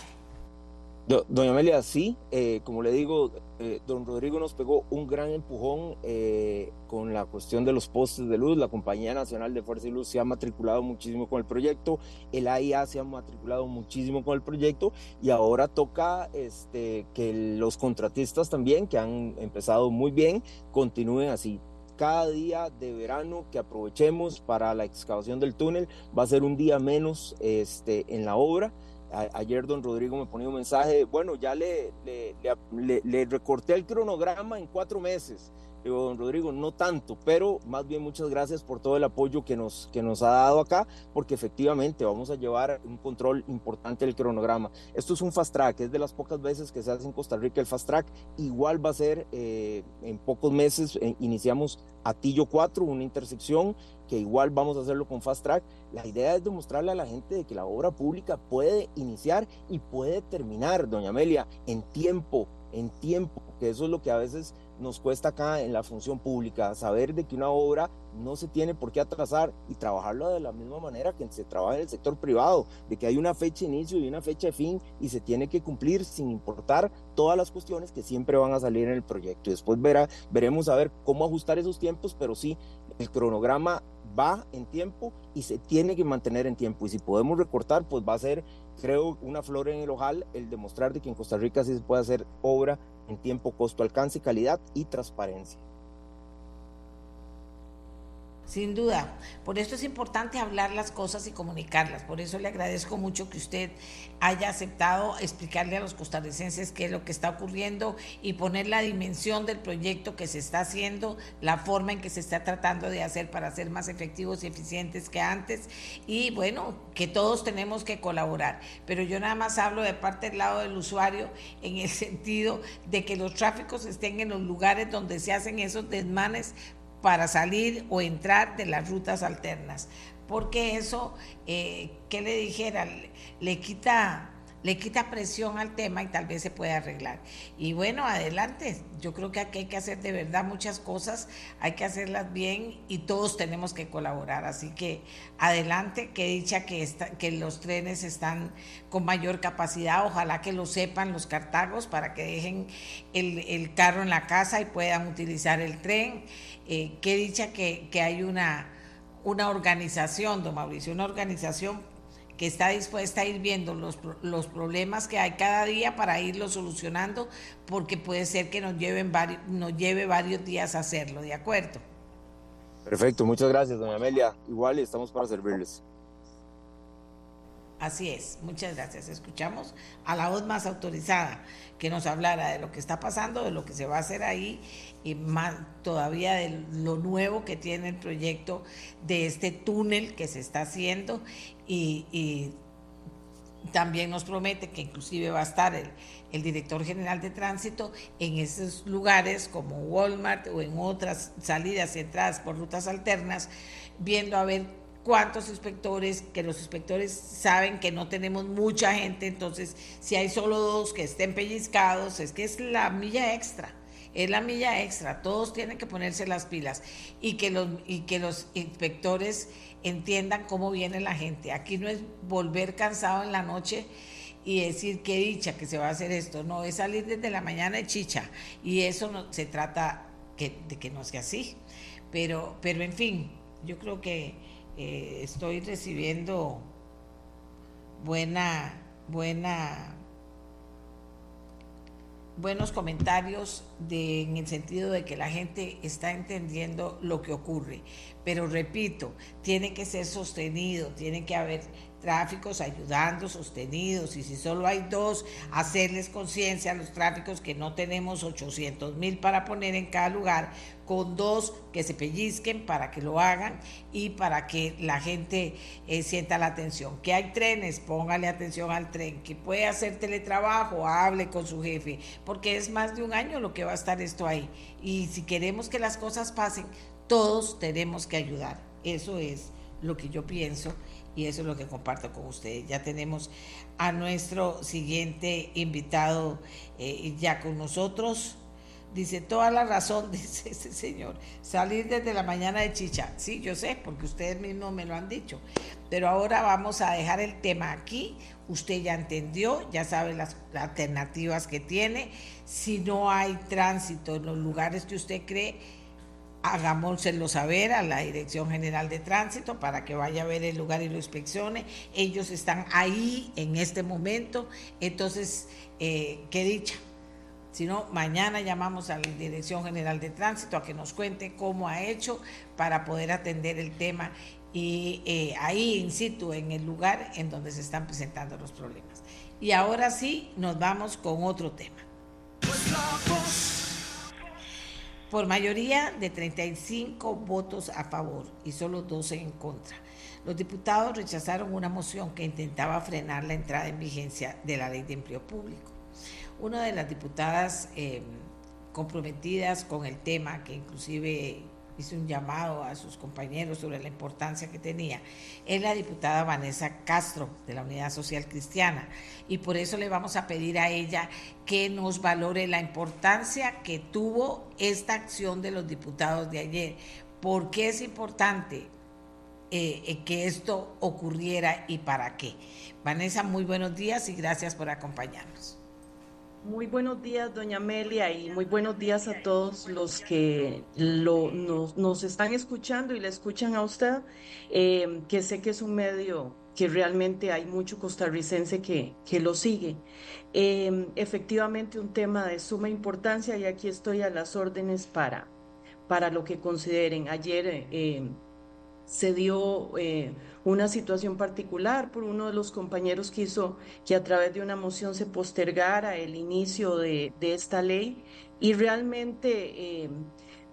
Doña Amelia, sí, eh, como le digo, eh, don Rodrigo nos pegó un gran empujón eh, con la cuestión de los postes de luz. La Compañía Nacional de Fuerza y Luz se ha matriculado muchísimo con el proyecto, el AIA se ha matriculado muchísimo con el proyecto. Y ahora toca este, que los contratistas también, que han empezado muy bien, continúen así. Cada día de verano que aprovechemos para la excavación del túnel va a ser un día menos este, en la obra ayer don Rodrigo me ponía un mensaje, bueno, ya le, le, recorté el cronograma en cuatro meses. Digo, don Rodrigo, no tanto, pero más bien muchas gracias por todo el apoyo que nos, que nos ha dado acá, porque efectivamente vamos a llevar un control importante del cronograma. Esto es un fast track, es de las pocas veces que se hace en Costa Rica el fast track. Igual va a ser eh, en pocos meses, eh, iniciamos Atillo 4, una intersección que igual vamos a hacerlo con Fast Track. La idea es demostrarle a la gente de que la obra pública puede iniciar y puede terminar, doña Amelia, en tiempo, en tiempo, que eso es lo que a veces nos cuesta acá en la función pública, saber de que una obra no se tiene por qué atrasar y trabajarlo de la misma manera que se trabaja en el sector privado, de que hay una fecha de inicio y una fecha de fin y se tiene que cumplir sin importar todas las cuestiones que siempre van a salir en el proyecto. Y después verá, veremos a ver cómo ajustar esos tiempos, pero sí, el cronograma va en tiempo y se tiene que mantener en tiempo. Y si podemos recortar, pues va a ser, creo, una flor en el ojal el demostrar de que en Costa Rica sí se puede hacer obra en tiempo, costo, alcance, calidad y transparencia. Sin duda, por eso es importante hablar las cosas y comunicarlas. Por eso le agradezco mucho que usted haya aceptado explicarle a los costarricenses qué es lo que está ocurriendo y poner la dimensión del proyecto que se está haciendo, la forma en que se está tratando de hacer para ser más efectivos y eficientes que antes. Y bueno, que todos tenemos que colaborar. Pero yo nada más hablo de parte del lado del usuario en el [LAUGHS] sentido de que los tráficos estén en los lugares donde se hacen esos desmanes para salir o entrar de las rutas alternas, porque eso, eh, ¿qué le dijera? Le quita le quita presión al tema y tal vez se puede arreglar. Y bueno, adelante. Yo creo que aquí hay que hacer de verdad muchas cosas, hay que hacerlas bien y todos tenemos que colaborar. Así que adelante, que dicha que, que los trenes están con mayor capacidad. Ojalá que lo sepan los cartagos para que dejen el, carro en la casa y puedan utilizar el tren. Eh, qué dicha que, que hay una, una organización, don Mauricio, una organización que está dispuesta a ir viendo los, los problemas que hay cada día para irlos solucionando, porque puede ser que nos, lleven varios, nos lleve varios días hacerlo, ¿de acuerdo? Perfecto, muchas gracias, doña Amelia. Igual estamos para servirles. Así es, muchas gracias. Escuchamos a la voz más autorizada que nos hablara de lo que está pasando, de lo que se va a hacer ahí y más todavía de lo nuevo que tiene el proyecto de este túnel que se está haciendo y, también nos promete que inclusive va a estar el, el, director general de tránsito en esos lugares como Walmart o en otras salidas y entradas por rutas alternas, viendo a ver cuántos inspectores, que los inspectores saben que no tenemos mucha gente, entonces si hay solo dos que estén pellizcados, es que es la milla extra, es la milla extra, todos tienen que ponerse las pilas y que los, y que los inspectores entiendan cómo viene la gente. Aquí no es volver cansado en la noche y decir qué dicha que se va a hacer esto, no, es salir desde la mañana de chicha y eso no, se trata que, de que no sea así. Pero, pero en fin, yo creo que eh, estoy recibiendo buena, buena, buenos comentarios en el sentido de que la gente está entendiendo lo que ocurre. Pero repito, tiene que ser sostenido, tiene que haber tráficos ayudando, sostenidos, y si solo hay dos, hacerles conciencia a los tráficos que no tenemos 800 mil para poner en cada lugar, con dos que se pellizquen para que lo hagan y para que la gente eh, sienta la atención. Que hay trenes, póngale atención al tren, que puede hacer teletrabajo, hable con su jefe, porque es más de un año lo que va a estar esto ahí. Y si queremos que las cosas pasen, todos tenemos que ayudar. Eso es lo que yo pienso y eso es lo que comparto con ustedes. Ya tenemos a nuestro siguiente invitado eh, ya con nosotros. Dice, toda la razón, [LAUGHS] dice ese señor, salir desde la mañana de chicha. Sí, yo sé, porque ustedes mismos me lo han dicho. Pero ahora vamos a dejar el tema aquí. Usted ya entendió, ya sabe las alternativas que tiene. Si no hay tránsito en los lugares que usted cree, hagámoselo saber a la Dirección General de Tránsito para que vaya a ver el lugar y lo inspeccione. Ellos están ahí en este momento, entonces, eh, qué dicha. Si no, mañana llamamos a la Dirección General de Tránsito a que nos cuente cómo ha hecho para poder atender el tema y eh, ahí in situ, en el lugar en donde se están presentando los problemas. Y ahora sí, nos vamos con otro tema. por mayoría de 35 votos a favor y solo 12 en contra. Los diputados rechazaron una moción que intentaba frenar la entrada en vigencia de la ley de empleo público. Una de las diputadas eh, comprometidas con el tema, que inclusive hizo un llamado a sus compañeros sobre la importancia que tenía, es la diputada Vanessa Castro de la Unidad Social Cristiana. Y por eso le vamos a pedir a ella que nos valore la importancia que tuvo esta acción de los diputados de ayer. ¿Por qué es importante eh, eh, que esto ocurriera y para qué? Vanessa, muy buenos días y gracias por acompañarnos. Muy buenos días, doña Amelia, y muy buenos días a todos los que lo, nos, están escuchando y le escuchan a usted, eh, que sé que es un medio que realmente hay mucho costarricense que, que lo sigue. Eh, efectivamente, un tema de suma importancia y aquí estoy a las órdenes para, para lo que consideren. Ayer eh, se dio eh, una situación particular por uno de los compañeros que hizo que a través de una moción se postergara el inicio de, esta ley y realmente eh,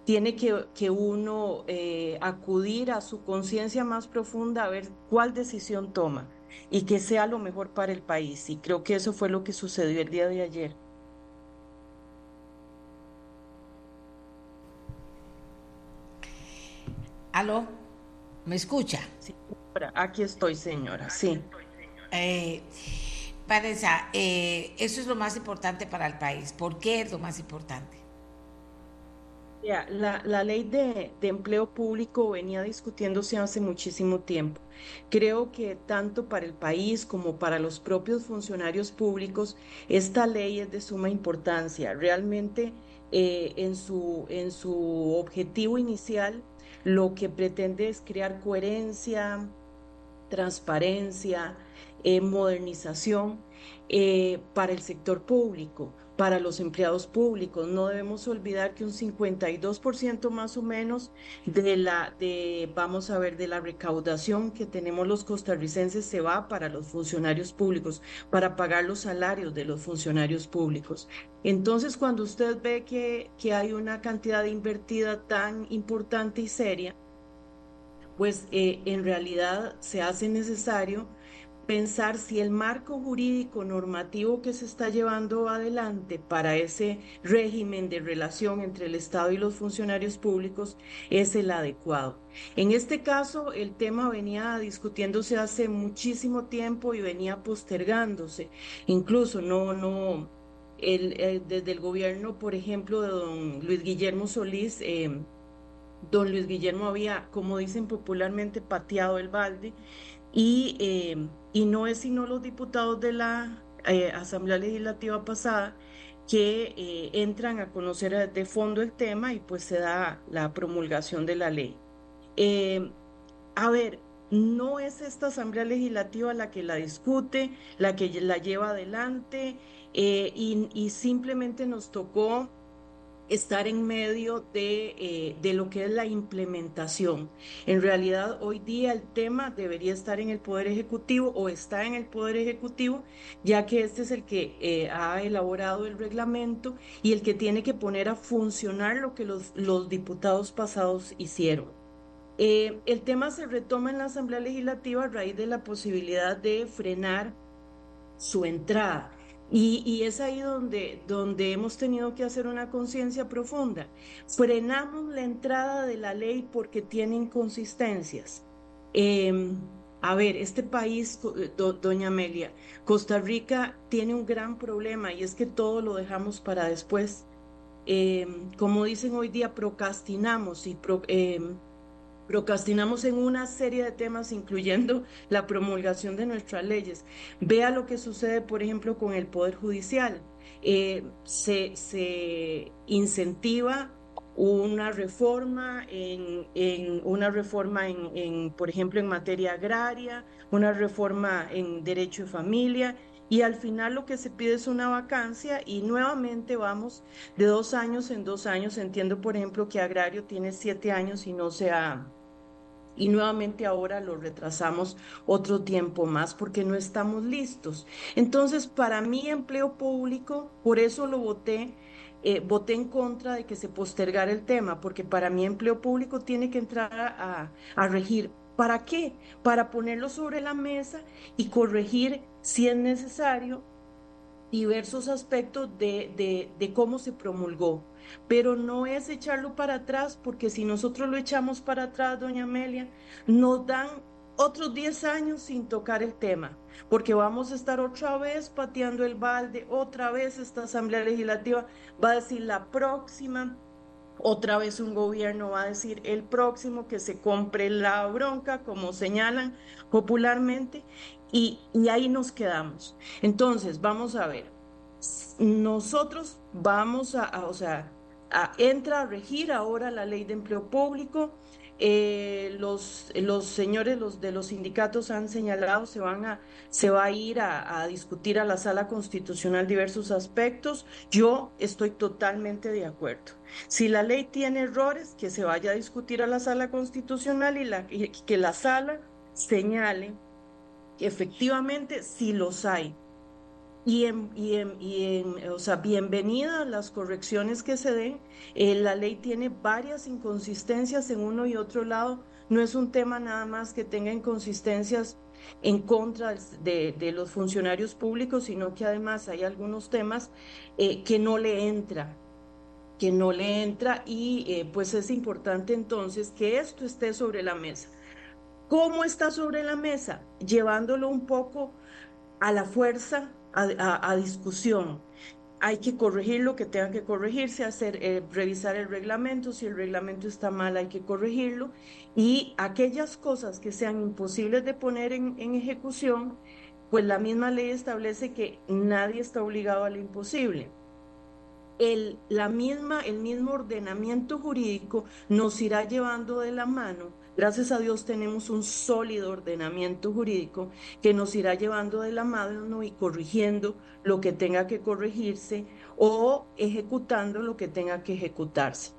tiene que, que uno eh, acudir a su conciencia más profunda a ver cuál decisión toma y que sea lo mejor para el país. Y creo que eso fue lo que sucedió el día de ayer. Aló. ¿Me escucha? Sí, aquí estoy, señora, sí. Eh, Vanessa, eh, eso es lo más importante para el país. ¿Por qué es lo más importante? la, la, ley de, de, empleo público venía discutiéndose hace muchísimo tiempo. Creo que tanto para el país como para los propios funcionarios públicos, esta ley es de suma importancia. Realmente eh, en, su, en su objetivo inicial lo que pretende es crear coherencia, transparencia, eh, modernización eh, para el sector público, para los empleados públicos. No debemos olvidar que un 52% más o menos de la, de, vamos a ver, de la recaudación que tenemos los costarricenses se va para los funcionarios públicos, para pagar los salarios de los funcionarios públicos. Entonces, cuando usted ve que, que hay una cantidad invertida tan importante y seria, pues eh, en realidad se hace necesario pensar si el marco jurídico normativo que se está llevando adelante para ese régimen de relación entre el Estado y los funcionarios públicos es el adecuado. En este caso, el tema venía discutiéndose hace muchísimo tiempo y venía postergándose. Incluso no, no, el, desde el gobierno, por ejemplo, de don Luis Guillermo Solís, eh, don Luis Guillermo había, como dicen popularmente, pateado el balde y eh, y no es sino los diputados de la eh, Asamblea Legislativa pasada que eh, entran a conocer de fondo el tema y pues se da la promulgación de la ley. Eh, a ver, no es esta Asamblea Legislativa la que la discute, la que la lleva adelante y simplemente nos tocó estar en medio de, eh, de, lo que es la implementación. En realidad, hoy día el tema debería estar en el Poder Ejecutivo o está en el Poder Ejecutivo, ya que este es el que eh, ha elaborado el reglamento y el que tiene que poner a funcionar lo que los, los diputados pasados hicieron. Eh, el tema se retoma en la Asamblea Legislativa a raíz de la posibilidad de frenar su entrada. Y, es ahí donde, donde hemos tenido que hacer una conciencia profunda. Frenamos la entrada de la ley porque tiene inconsistencias. Em, a ver, este país, eh, doña Amelia, Costa Rica tiene un gran problema y es que todo lo dejamos para después. Em, como dicen hoy día, procrastinamos y em, Procrastinamos en una serie de temas, incluyendo la promulgación de nuestras leyes. Vea lo que sucede, por ejemplo, con el Poder Judicial. Eh, se, incentiva una reforma en, una reforma en, por ejemplo, en materia agraria, una reforma en derecho de familia, y al final lo que se pide es una vacancia y nuevamente vamos de dos años en dos años. Entiendo, por ejemplo, que agrario tiene siete años y no se ha y nuevamente ahora lo retrasamos otro tiempo más porque no estamos listos. Entonces, para mí empleo público, por eso lo voté, eh, voté en contra de que se postergara el tema, porque para mí empleo público tiene que entrar a, a regir. ¿Para qué? Para ponerlo sobre la mesa y corregir, si es necesario, diversos aspectos de, de, de cómo se promulgó pero no es echarlo para atrás, porque si nosotros lo echamos para atrás, doña Amelia, nos dan otros 10 años sin tocar el tema, porque vamos a estar otra vez pateando el balde, otra vez esta Asamblea Legislativa va a decir la próxima, otra vez un gobierno va a decir el próximo que se compre la bronca, como señalan popularmente, y, y ahí nos quedamos. Entonces, vamos a ver, nosotros vamos a o sea, entra a regir ahora la ley de empleo público. Eh, los, los señores los, de los sindicatos han señalado se van a se va a ir a, discutir a la sala constitucional diversos aspectos. Yo estoy totalmente de acuerdo. Si la ley tiene errores, que se vaya a discutir a la sala constitucional y, la, y que la sala señale efectivamente sí los hay y, en, y, y o sea, bienvenidas las correcciones que se den. Eh, la ley tiene varias inconsistencias en uno y otro lado. No es un tema nada más que tenga inconsistencias en contra de, de los funcionarios públicos, sino que además hay algunos temas eh, que no le entra que no le entra y eh, pues es importante entonces que esto esté sobre la mesa. ¿Cómo está sobre la mesa? Llevándolo un poco a la fuerza a, discusión. Hay que corregir lo que tenga que corregirse, hacer, eh, revisar el reglamento. Si el reglamento está mal, hay que corregirlo. Y aquellas cosas que sean imposibles de poner en, ejecución, pues la misma ley establece que nadie está obligado a lo imposible. El, la misma, el mismo ordenamiento jurídico nos irá llevando de la mano Gracias a Dios tenemos un sólido ordenamiento jurídico que nos irá llevando de la mano y corrigiendo lo que tenga que corregirse o ejecutando lo que tenga que ejecutarse.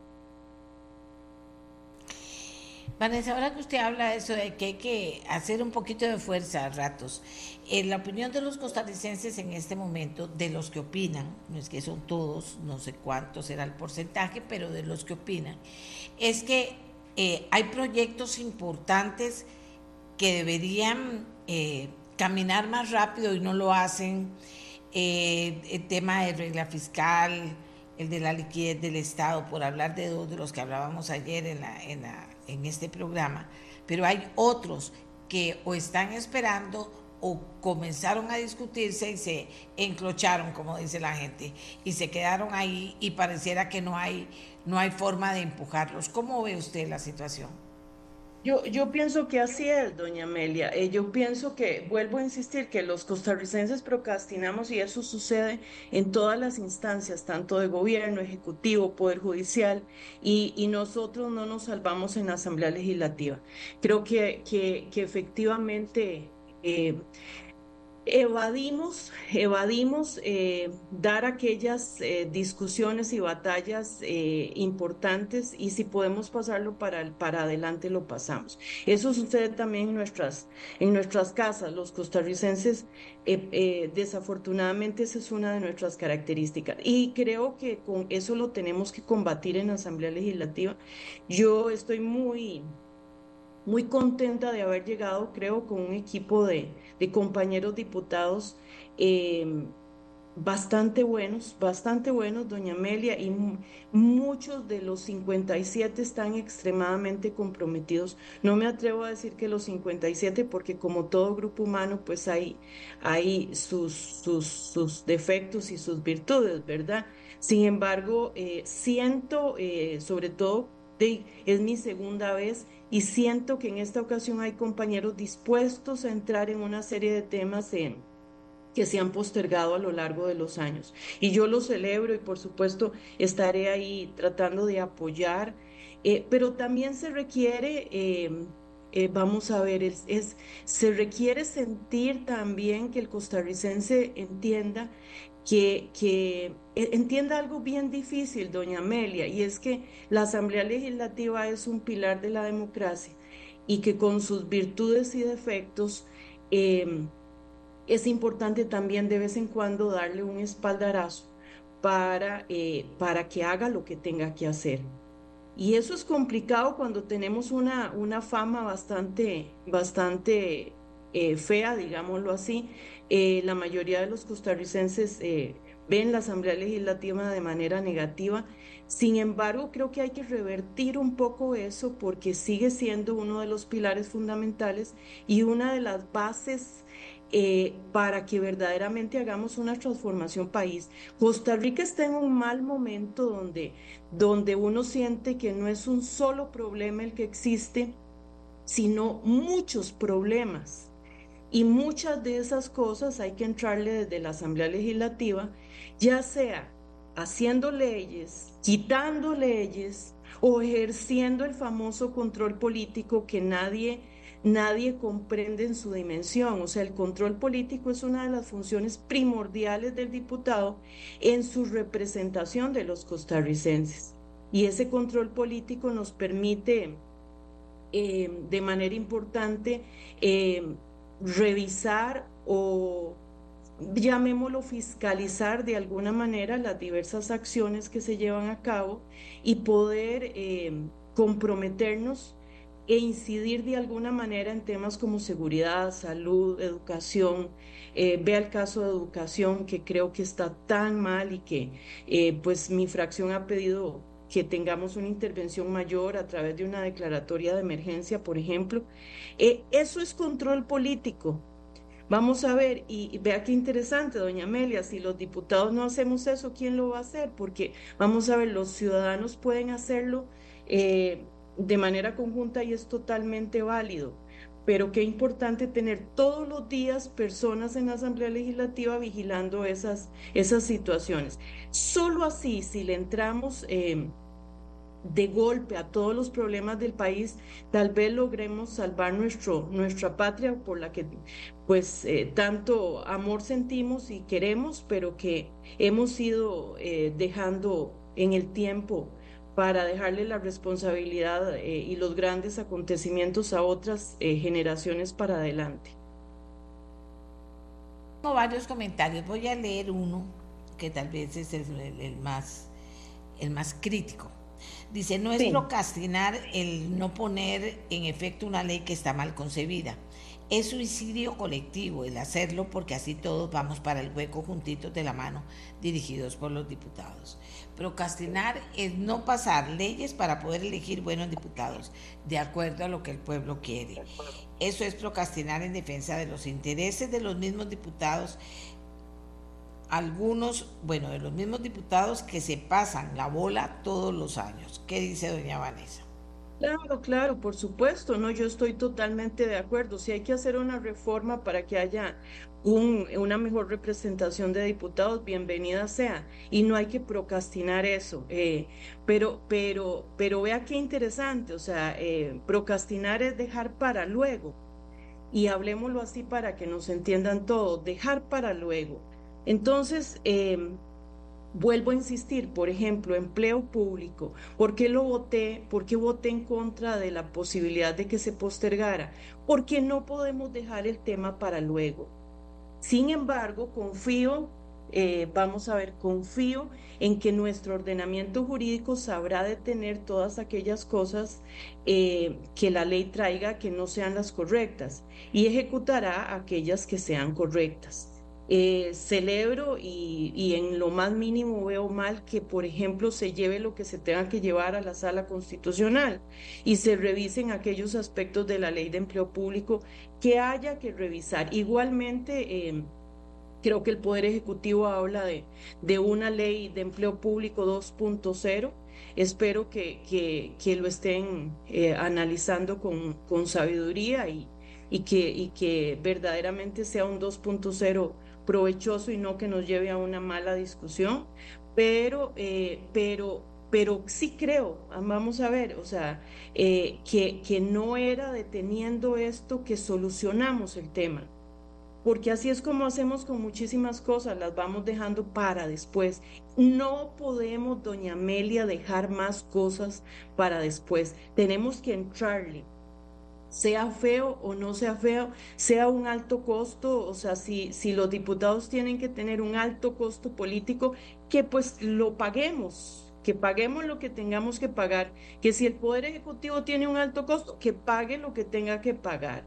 Vanessa, ahora que usted habla de eso, de que hay que hacer un poquito de fuerza a ratos, en la opinión de los costarricenses en este momento, de los que opinan, no es que son todos, no sé cuánto será el porcentaje, pero de los que opinan, es que eh, hay proyectos importantes que deberían eh, caminar más rápido y no lo hacen. Eh, el tema de regla fiscal, el de la liquidez del Estado, por hablar de dos de los que hablábamos ayer en la, este programa, pero hay otros que o están esperando o comenzaron a discutirse y se enclocharon, como dice la gente, y se quedaron ahí y pareciera que no hay, no hay forma de empujarlos. ¿Cómo ve usted la situación? Yo, yo pienso que así es, doña Amelia. Eh, yo pienso que, vuelvo a insistir, que los costarricenses procrastinamos y eso sucede en todas las instancias, tanto de gobierno, ejecutivo, poder judicial, y, y nosotros no nos salvamos en la Asamblea Legislativa. Creo que, que, efectivamente... Eh, evadimos, evadimos eh, dar aquellas eh, discusiones y batallas eh, importantes y si podemos pasarlo para, para adelante lo pasamos. Eso sucede también en nuestras, en nuestras casas. Los costarricenses, desafortunadamente, esa es una de nuestras características y creo que con eso lo tenemos que combatir en la Asamblea Legislativa. Yo estoy muy muy contenta de haber llegado, creo, con un equipo de, compañeros diputados eh, bastante buenos, bastante buenos, doña Amelia, y muchos de los 57 están extremadamente comprometidos. No me atrevo a decir que los 57, porque como todo grupo humano, pues hay, hay sus, sus, defectos y sus virtudes, ¿verdad? Sin embargo, eh, siento, eh, sobre todo, es mi segunda vez y siento que en esta ocasión hay compañeros dispuestos a entrar en una serie de temas que se han postergado a lo largo de los años. Y yo lo celebro y por supuesto estaré ahí tratando de apoyar, eh, pero también se requiere... Em, eh, vamos a ver, es, se requiere sentir también que el costarricense entienda que, e, entienda algo bien difícil, doña Amelia, y es que la Asamblea Legislativa es un pilar de la democracia y que con sus virtudes y defectos em, es importante también de vez en cuando darle un espaldarazo para, eh, para que haga lo que tenga que hacer. Y eso es complicado cuando tenemos una, una fama bastante, bastante eh, fea, digámoslo así, eh, la mayoría de los costarricenses eh, ven la Asamblea Legislativa de manera negativa. Sin embargo, creo que hay que revertir un poco eso porque sigue siendo uno de los pilares fundamentales y una de las bases eh, para que verdaderamente hagamos una transformación país. Costa Rica está en un mal momento donde, donde uno siente que no es un solo problema el que existe, sino muchos problemas y muchas de esas cosas hay que entrarle desde la Asamblea Legislativa, ya sea haciendo leyes, quitando leyes o ejerciendo el famoso control político que nadie nadie comprende en su dimensión. O sea, el control político es una de las funciones primordiales del diputado en su representación de los costarricenses. Y ese control político nos permite eh, de manera importante eh, revisar o llamémoslo fiscalizar de alguna manera las diversas acciones que se llevan a cabo y poder eh, comprometernos e incidir de alguna manera en temas como seguridad, salud, educación. Eh, vea el caso de educación que creo que está tan mal y que eh, pues mi fracción ha pedido que tengamos una intervención mayor a través de una declaratoria de emergencia, por ejemplo. Eh, eso es control político. Vamos a ver, y, vea qué interesante, doña Amelia, si los diputados no hacemos eso, ¿quién lo va a hacer? Porque vamos a ver, los ciudadanos pueden hacerlo eh, de manera conjunta y es totalmente válido pero qué importante tener todos los días personas en la Asamblea Legislativa vigilando esas, esas situaciones. Solo así, si le entramos eh, de golpe a todos los problemas del país, tal vez logremos salvar nuestro, nuestra patria por la que pues eh, tanto amor sentimos y queremos, pero que hemos ido eh, dejando en el tiempo para dejarle la responsabilidad eh, y los grandes acontecimientos a otras generaciones para adelante. Tengo varios comentarios, voy a leer uno que tal vez es el, más, el más crítico. Dice, no es procrastinar el no poner en efecto una ley que está mal concebida. Es suicidio colectivo el hacerlo porque así todos vamos para el hueco juntitos de la mano, dirigidos por los diputados. Procrastinar es no pasar leyes para poder elegir buenos diputados, de acuerdo a lo que el pueblo quiere. Eso es procrastinar en defensa de los intereses de los mismos diputados algunos, bueno, de los mismos diputados que se pasan la bola todos los años. ¿Qué dice doña Vanessa? Claro, claro, por supuesto, no, yo estoy totalmente de acuerdo. Si hay que hacer una reforma para que haya un, una mejor representación de diputados, bienvenida sea. Y no hay que procrastinar eso. Eh, pero, pero, pero vea qué interesante, o sea, eh, procrastinar es dejar para luego. Y hablemoslo así para que nos entiendan todos, dejar para luego. Entonces, em, vuelvo a insistir, por ejemplo, empleo público. ¿Por qué lo voté? ¿Por qué voté en contra de la posibilidad de que se postergara? Porque no podemos dejar el tema para luego. Sin embargo, confío, eh, vamos a ver, confío en que nuestro ordenamiento jurídico sabrá detener todas aquellas cosas eh, que la ley traiga que no sean las correctas y ejecutará aquellas que sean correctas. Eh, celebro y, en lo más mínimo veo mal que, por ejemplo, se lleve lo que se tenga que llevar a la sala constitucional y se revisen aquellos aspectos de la ley de empleo público que haya que revisar. Igualmente, em, creo que el Poder Ejecutivo habla de, de una ley de empleo público 2.0. Espero que, que, lo estén eh, analizando con, con sabiduría y, y, que, y que verdaderamente sea un 2.0 provechoso y no que nos lleve a una mala discusión, pero, eh, pero, pero sí creo, vamos a ver, o sea, eh, que, que no era deteniendo esto que solucionamos el tema, porque así es como hacemos con muchísimas cosas, las vamos dejando para después. No podemos, doña Amelia, dejar más cosas para después. Tenemos que entrarle sea feo o no sea feo, sea un alto costo, o sea, si, si los diputados tienen que tener un alto costo político, que pues lo paguemos, que paguemos lo que tengamos que pagar, que si el Poder Ejecutivo tiene un alto costo, que pague lo que tenga que pagar.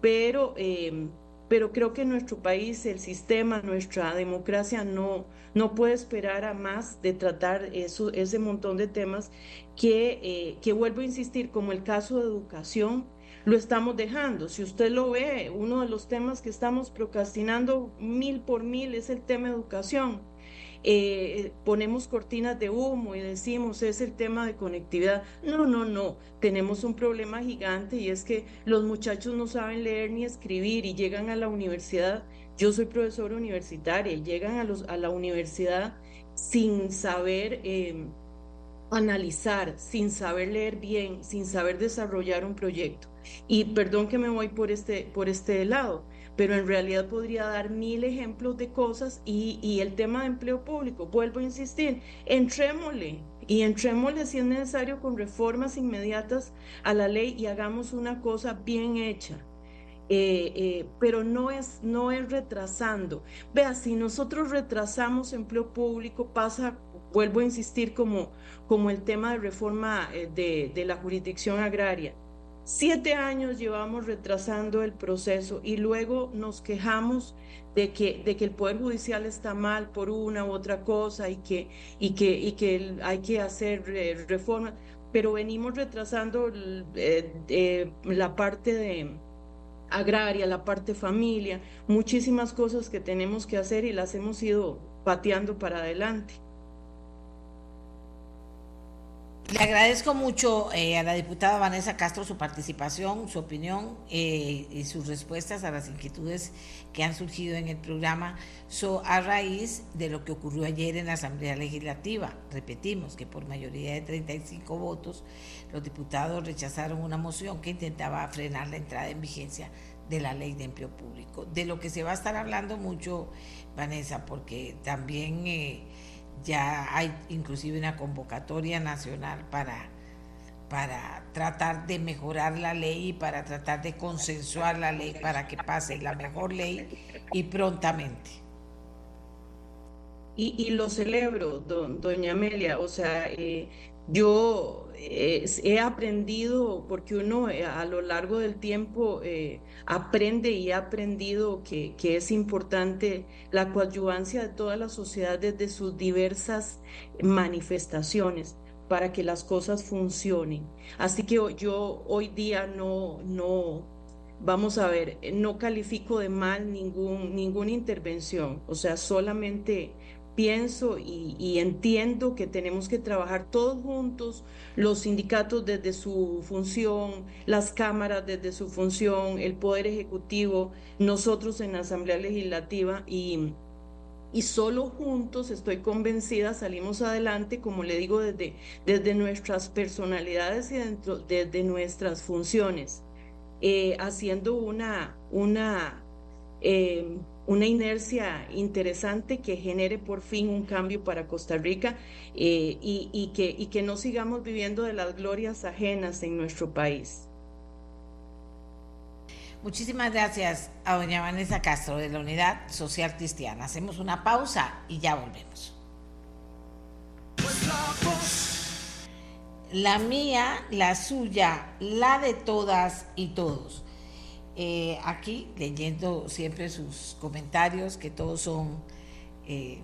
Pero, em, pero creo que nuestro país, el sistema, nuestra democracia no, no puede esperar a más de tratar eso, ese montón de temas que, eh, que vuelvo a insistir, como el caso de educación, lo estamos dejando. Si usted lo ve, uno de los temas que estamos procrastinando mil por mil es el tema educación. Eh, ponemos cortinas de humo y decimos es el tema de conectividad. No, no, no. Tenemos un problema gigante y es que los muchachos no saben leer ni escribir y llegan a la universidad. Yo soy profesora universitaria llegan a, los, a la universidad sin saber eh, analizar, sin saber leer bien, sin saber desarrollar un proyecto. Y perdón que me voy por este, por este lado, pero en realidad podría dar mil ejemplos de cosas y, y el tema de empleo público, vuelvo a insistir, entrémosle y entrémosle si es necesario con reformas inmediatas a la ley y hagamos una cosa bien hecha. Eh, eh, pero no es, no es retrasando. Vea, si nosotros retrasamos empleo público, pasa, vuelvo a insistir, como, como el tema de reforma eh, de, de la jurisdicción agraria Siete años llevamos retrasando el proceso y luego nos quejamos de que, de que el Poder Judicial está mal por una u otra cosa y que, y que, y que hay que hacer eh, reformas, pero venimos retrasando eh, la parte de agraria, la parte familia, muchísimas cosas que tenemos que hacer y las hemos ido pateando para adelante. Le agradezco mucho eh, a la diputada Vanessa Castro su participación, su opinión eh, y sus respuestas a las inquietudes que han surgido en el programa a raíz de lo que ocurrió ayer en la Asamblea Legislativa. Repetimos que por mayoría de 35 votos los diputados rechazaron una moción que intentaba frenar la entrada en vigencia de la ley de empleo público. De lo que se va a estar hablando mucho, Vanessa, porque también... Eh, ya hay inclusive una convocatoria nacional para, para tratar de mejorar la ley y para tratar de consensuar la ley para que pase la mejor ley y prontamente. Y, lo celebro, doña Amelia, o sea, eh, yo he aprendido, porque uno eh, a lo largo del tiempo eh, aprende y ha aprendido que, que, es importante la coadyuvancia de toda la sociedad desde sus diversas manifestaciones para que las cosas funcionen. Así que yo hoy día no, no, vamos a ver, no califico de mal ningún, ninguna intervención, o sea, solamente pienso y, entiendo que tenemos que trabajar todos juntos, los sindicatos desde su función, las cámaras desde su función, el Poder Ejecutivo, nosotros en la Asamblea Legislativa y, y solo juntos, estoy convencida, salimos adelante, como le digo, desde, desde nuestras personalidades y dentro, desde nuestras funciones, eh, haciendo una... una eh, una inercia interesante que genere por fin un cambio para Costa Rica eh, y, que, y que no sigamos viviendo de las glorias ajenas en nuestro país. Muchísimas gracias a doña Vanessa Castro de la Unidad Social Cristiana. Hacemos una pausa y ya volvemos. La mía, la suya, la de todas y todos. Eh, aquí leyendo siempre sus comentarios, que todos son eh,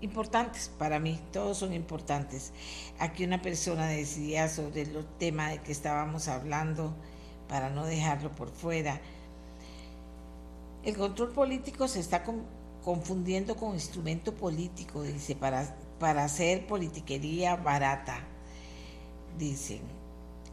importantes para mí, todos son importantes. Aquí una persona decía sobre el tema de que estábamos hablando, para no dejarlo por fuera. El control político se está confundiendo con instrumento político, dice, para, para hacer politiquería barata, dicen.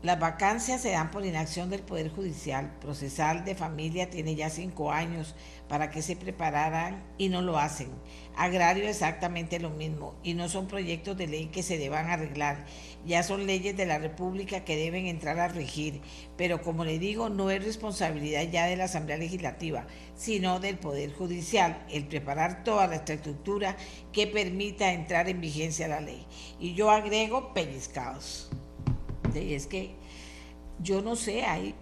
Las vacancias se dan por inacción del Poder Judicial. Procesal de Familia tiene ya cinco años para que se prepararan y no lo hacen. Agrario exactamente lo mismo y no son proyectos de ley que se deban arreglar. Ya son leyes de la República que deben entrar a regir. Pero como le digo, no es responsabilidad ya de la Asamblea Legislativa, sino del Poder Judicial el preparar toda la estructura que permita entrar en vigencia la ley. Y yo agrego pellizcados. Y es que yo no sé, hay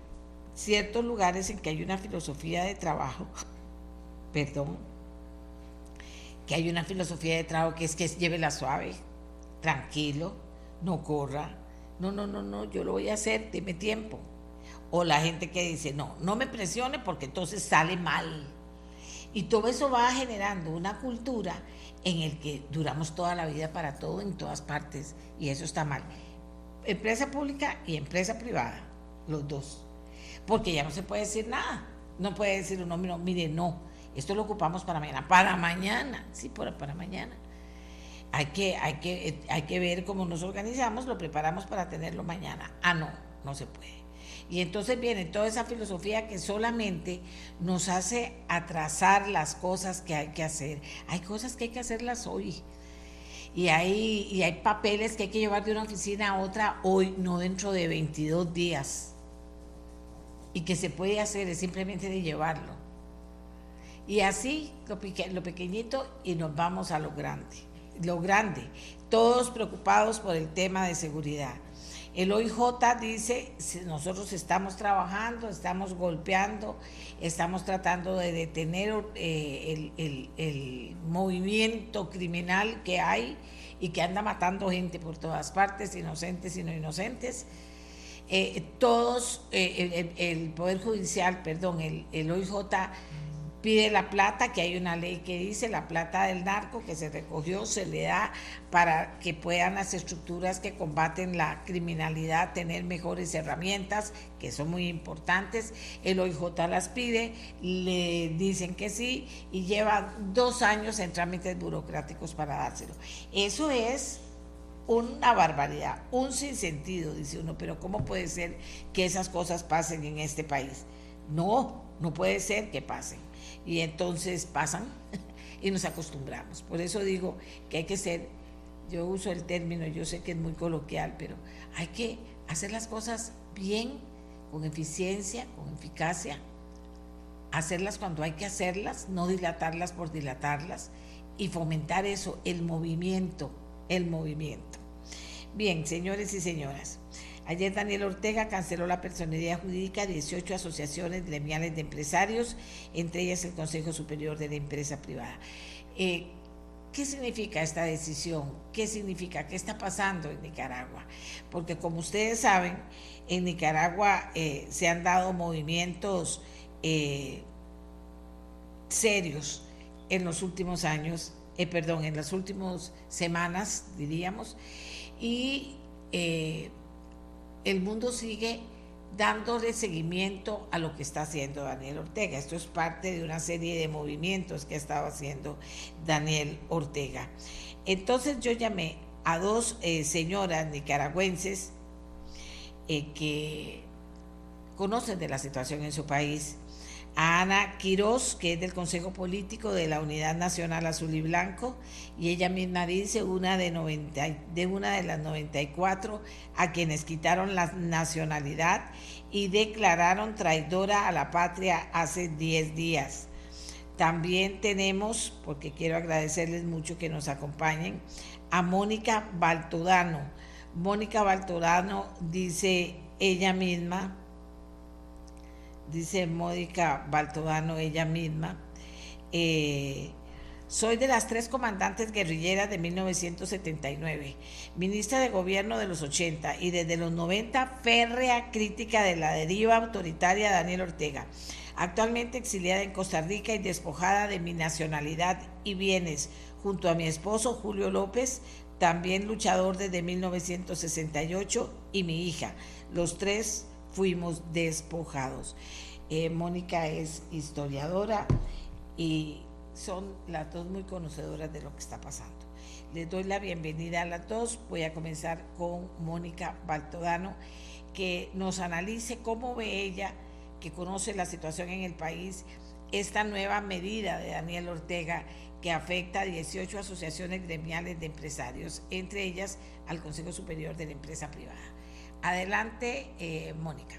ciertos lugares en que hay una filosofía de trabajo, [LAUGHS] perdón, que hay una filosofía de trabajo que es que lleve la suave, tranquilo, no corra, no, no, no, no, yo lo voy a hacer, dime tiempo. O la gente que dice, no, no me presione porque entonces sale mal. Y todo eso va generando una cultura en el que duramos toda la vida para todo en todas partes y eso está mal empresa pública y empresa privada, los dos. Porque ya no se puede decir nada. No puede decir un hombre, no, mire, no, esto lo ocupamos para mañana. Para mañana, sí, para, para mañana. Hay que, hay, que, hay que ver cómo nos organizamos, lo preparamos para tenerlo mañana. Ah, no, no se puede. Y entonces viene toda esa filosofía que solamente nos hace atrasar las cosas que hay que hacer. Hay cosas que hay que hacerlas hoy y hay, y hay papeles que hay que llevar de una oficina a otra hoy, no dentro de 22 días. Y que se puede hacer es simplemente de llevarlo. Y así lo, lo pequeñito y nos vamos a lo grande. Lo grande. Todos preocupados por el tema de seguridad. El OIJ dice, nosotros estamos trabajando, estamos golpeando, estamos tratando de detener eh, el, movimiento criminal que hay y que anda matando gente por todas partes, inocentes y no inocentes. Eh, todos, eh, el, Poder Judicial, perdón, el, el OIJ pide la plata, que hay una ley que dice la plata del narco que se recogió, se le da para que puedan las estructuras que combaten la criminalidad tener mejores herramientas, que son muy importantes. El OIJ las pide, le dicen que sí y lleva dos años en trámites burocráticos para dárselo. Eso es una barbaridad, un sinsentido, dice uno, pero ¿cómo puede ser que esas cosas pasen en este país? No, no puede ser que pasen. Y entonces pasan [LAUGHS] y nos acostumbramos. Por eso digo que hay que ser, yo uso el término, yo sé que es muy coloquial, pero hay que hacer las cosas bien, con eficiencia, con eficacia, hacerlas cuando hay que hacerlas, no dilatarlas por dilatarlas y fomentar eso, el movimiento, el movimiento. Bien, señores y señoras, ayer Daniel Ortega canceló la personalidad jurídica de 18 asociaciones gremiales de empresarios, entre ellas el Consejo Superior de la Empresa Privada. Eh, ¿Qué significa esta decisión? ¿Qué significa? ¿Qué está pasando en Nicaragua? Porque como ustedes saben, en Nicaragua eh, se han dado movimientos eh, serios en los últimos años, perdón, en las últimas semanas, diríamos, y el mundo sigue dándole seguimiento a lo que está haciendo Daniel Ortega. Esto es parte de una serie de movimientos que ha estado haciendo Daniel Ortega. Entonces yo llamé a dos eh, señoras nicaragüenses que conocen de la situación en su país a Ana Quiroz, que es del Consejo Político de la Unidad Nacional Azul y Blanco, y ella misma dice una de, 90, de una de las 94 a quienes quitaron la nacionalidad y declararon traidora a la patria hace 10 días. También tenemos, porque quiero agradecerles mucho que nos acompañen, a Mónica Baltodano. Mónica Baltodano dice ella misma, dice Mónica Baltodano ella misma, eh, soy de las tres comandantes guerrilleras de 1979, ministra de gobierno de los 80 y desde los 90 férrea crítica de la deriva autoritaria Daniel Ortega. Actualmente exiliada en Costa Rica y despojada de mi nacionalidad y bienes, junto a mi esposo Julio López, también luchador desde 1968, y mi hija. Los tres fuimos despojados. Eh, Mónica es historiadora y son las dos muy conocedoras de lo que está pasando. Les doy la bienvenida a las dos. Voy a comenzar con Mónica Baltodano, que nos analice cómo ve ella, que conoce la situación en el país, esta nueva medida de Daniel Ortega que afecta a 18 asociaciones gremiales de empresarios, entre ellas al Consejo Superior de la Empresa Privada. Adelante, eh, Mónica.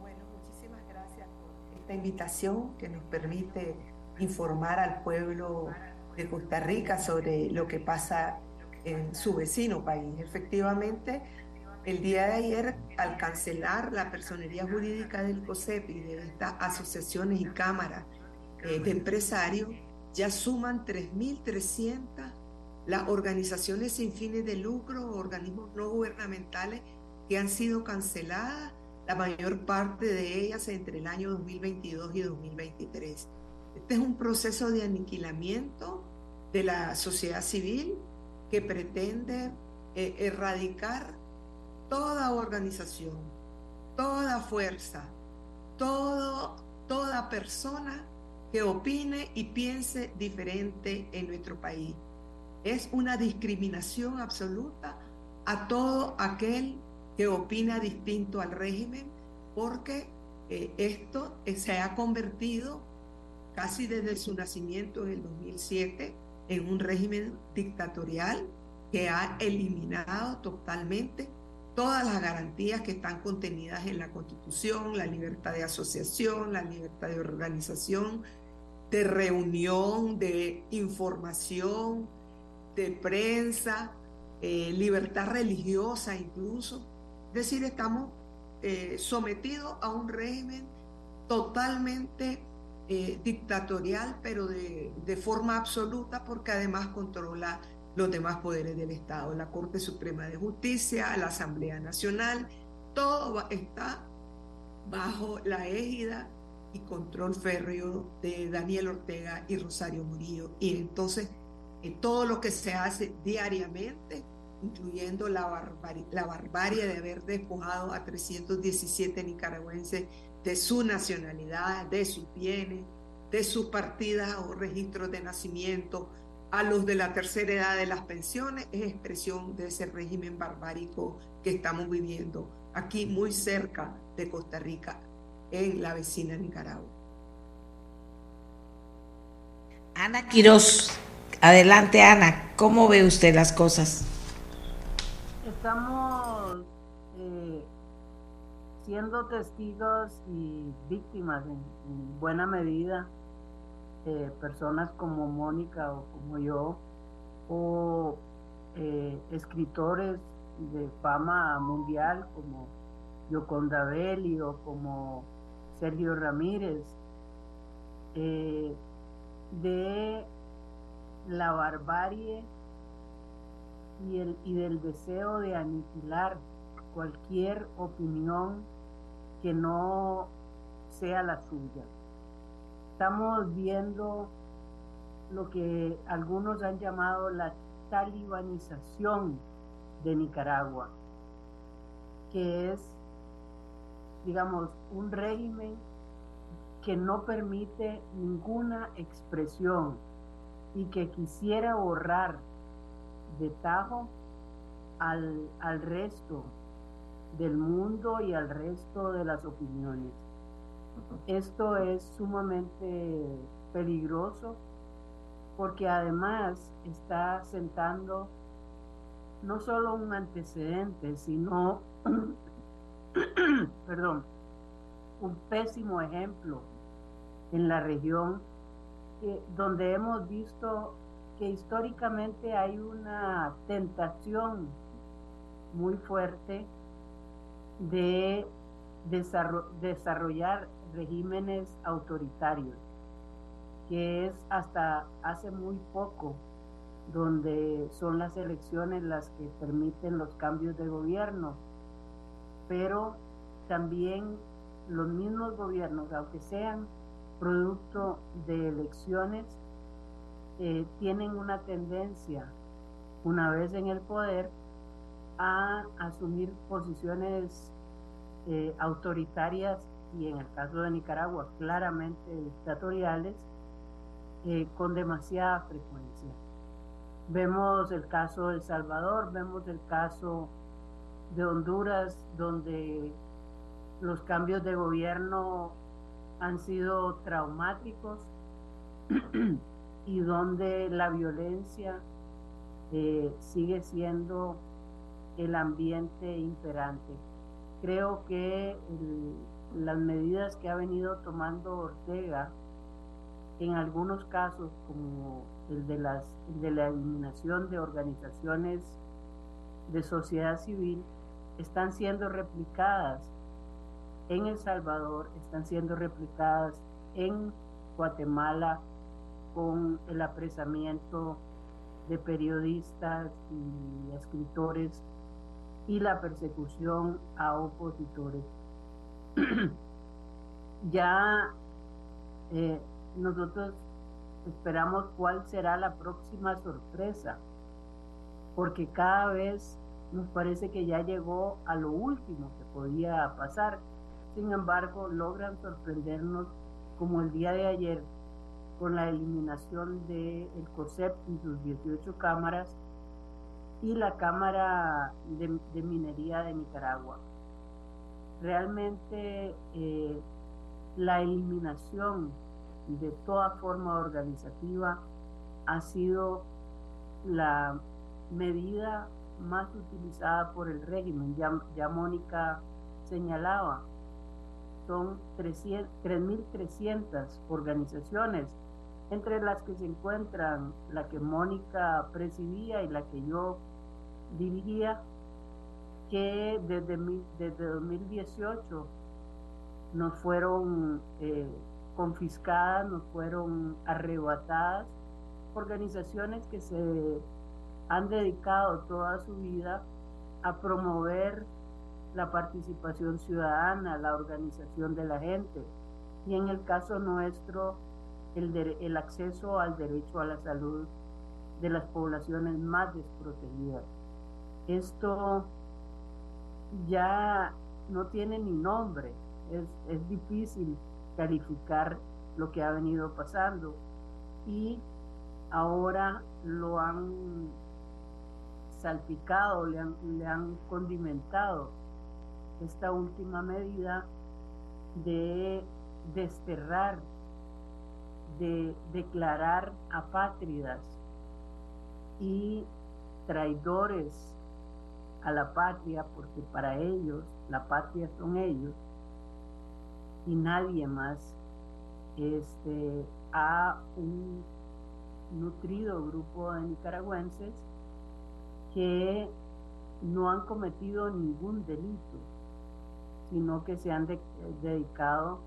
Bueno, muchísimas gracias por esta invitación que nos permite informar al pueblo de Costa Rica sobre lo que pasa en su vecino país. Efectivamente, el día de ayer, al cancelar la personería jurídica del COSEP y de estas asociaciones y cámaras eh, de empresarios, ya suman 3.300 las organizaciones sin fines de lucro, organismos no gubernamentales que han sido canceladas, la mayor parte de ellas entre el año 2022 y 2023. Este es un proceso de aniquilamiento de la sociedad civil que pretende eh, erradicar toda organización, toda fuerza, todo, toda persona que opine y piense diferente en nuestro país. Es una discriminación absoluta a todo aquel que opina distinto al régimen, porque eh, esto eh, se ha convertido casi desde su nacimiento en el 2007 en un régimen dictatorial que ha eliminado totalmente todas las garantías que están contenidas en la Constitución, la libertad de asociación, la libertad de organización, de reunión, de información, de prensa, eh, libertad religiosa incluso. Es decir, estamos eh, sometidos a un régimen totalmente eh, dictatorial, pero de, de, forma absoluta, porque además controla los demás poderes del Estado, la Corte Suprema de Justicia, la Asamblea Nacional, todo está bajo la égida y control férreo de Daniel Ortega y Rosario Murillo. Y entonces, eh, todo lo que se hace diariamente incluyendo la, barbarie de haber despojado a 317 nicaragüenses de su nacionalidad, de sus bienes, de sus partidas o registros de nacimiento, a los de la tercera edad de las pensiones, es expresión de ese régimen barbárico que estamos viviendo aquí muy cerca de Costa Rica, en la vecina Nicaragua. Ana Quiroz, adelante Ana, ¿cómo ve usted las cosas? Estamos eh, siendo testigos y víctimas en, buena medida, eh, personas como Mónica o como yo, o eh, escritores de fama mundial como Yoconda Belli o como Sergio Ramírez, de la barbarie y, el, y del deseo de aniquilar cualquier opinión que no sea la suya. Estamos viendo lo que algunos han llamado la talibanización de Nicaragua, que es, digamos, un régimen que no permite ninguna expresión y que quisiera borrar de tajo al, al resto del mundo y al resto de las opiniones. Esto es sumamente peligroso porque además está sentando no solo un antecedente, sino, [COUGHS] perdón, un pésimo ejemplo en la región donde hemos visto que históricamente hay una tentación muy fuerte de desarrollar regímenes autoritarios, que es hasta hace muy poco donde son las elecciones las que permiten los cambios de gobierno, pero también los mismos gobiernos, aunque sean producto de elecciones, tienen una tendencia, una vez en el poder, a asumir posiciones eh, autoritarias y en el caso de Nicaragua claramente dictatoriales eh, con demasiada frecuencia. Vemos el caso de El Salvador, vemos el caso de Honduras, donde los cambios de gobierno han sido traumáticos [CLEARS THROAT] y donde la violencia eh, sigue siendo el ambiente imperante. Creo que las medidas que ha venido tomando Ortega, en algunos casos como el de, las, de la eliminación de organizaciones de sociedad civil, están siendo replicadas en El Salvador, están siendo replicadas en Guatemala con el apresamiento de periodistas y escritores y la persecución a opositores. [CLEARS THROAT] ya eh, nosotros esperamos cuál será la próxima sorpresa, porque cada vez nos parece que ya llegó a lo último que podía pasar sin embargo, logran sorprendernos como el día de ayer con la eliminación del el COSEP y sus 18 cámaras y la Cámara de, Minería de Nicaragua. Realmente eh, la eliminación de toda forma organizativa ha sido la medida más utilizada por el régimen, ya Mónica señalaba, son 3.300 organizaciones, entre las que se encuentran la que Mónica presidía y la que yo dirigía, que desde, desde 2018 nos fueron eh, confiscadas, nos fueron arrebatadas, organizaciones que se han dedicado toda su vida a promover la participación ciudadana, la organización de la gente. Y en el caso nuestro el, el acceso al derecho a la salud de las poblaciones más desprotegidas. Esto ya no tiene ni nombre, es, es difícil calificar lo que ha venido pasando y ahora lo han salpicado, le han, le han condimentado esta última medida de desterrar, de declarar apátridas y traidores a la patria, porque para ellos la patria son ellos y nadie más, este, a un nutrido grupo de nicaragüenses que no han cometido ningún delito, sino que se han dedicado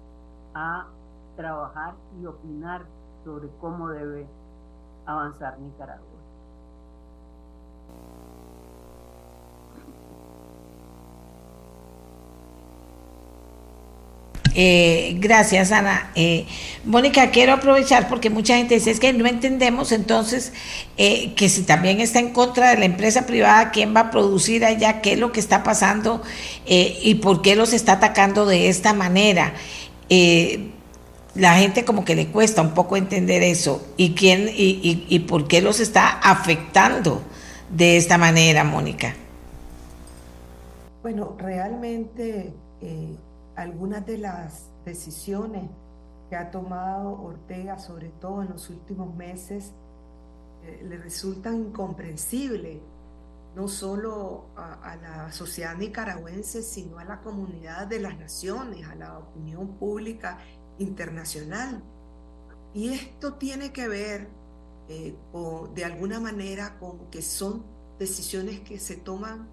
a trabajar y opinar sobre cómo debe avanzar Nicaragua. Eh, gracias, Ana. Eh, Mónica, quiero aprovechar porque mucha gente dice es que no entendemos entonces eh, que si también está en contra de la empresa privada, ¿quién va a producir allá? ¿Qué es lo que está pasando? ¿Y por qué los está atacando de esta manera? La gente como que le cuesta un poco entender eso. ¿Y, quién, y, y por qué los está afectando de esta manera, Mónica? Bueno, realmente algunas de las decisiones que ha tomado Ortega, sobre todo en los últimos meses, eh, le resultan incomprensibles, no solo a, la sociedad nicaragüense, sino a la comunidad de las naciones, a la opinión pública internacional. Y esto tiene que ver eh, de alguna manera con que son decisiones que se toman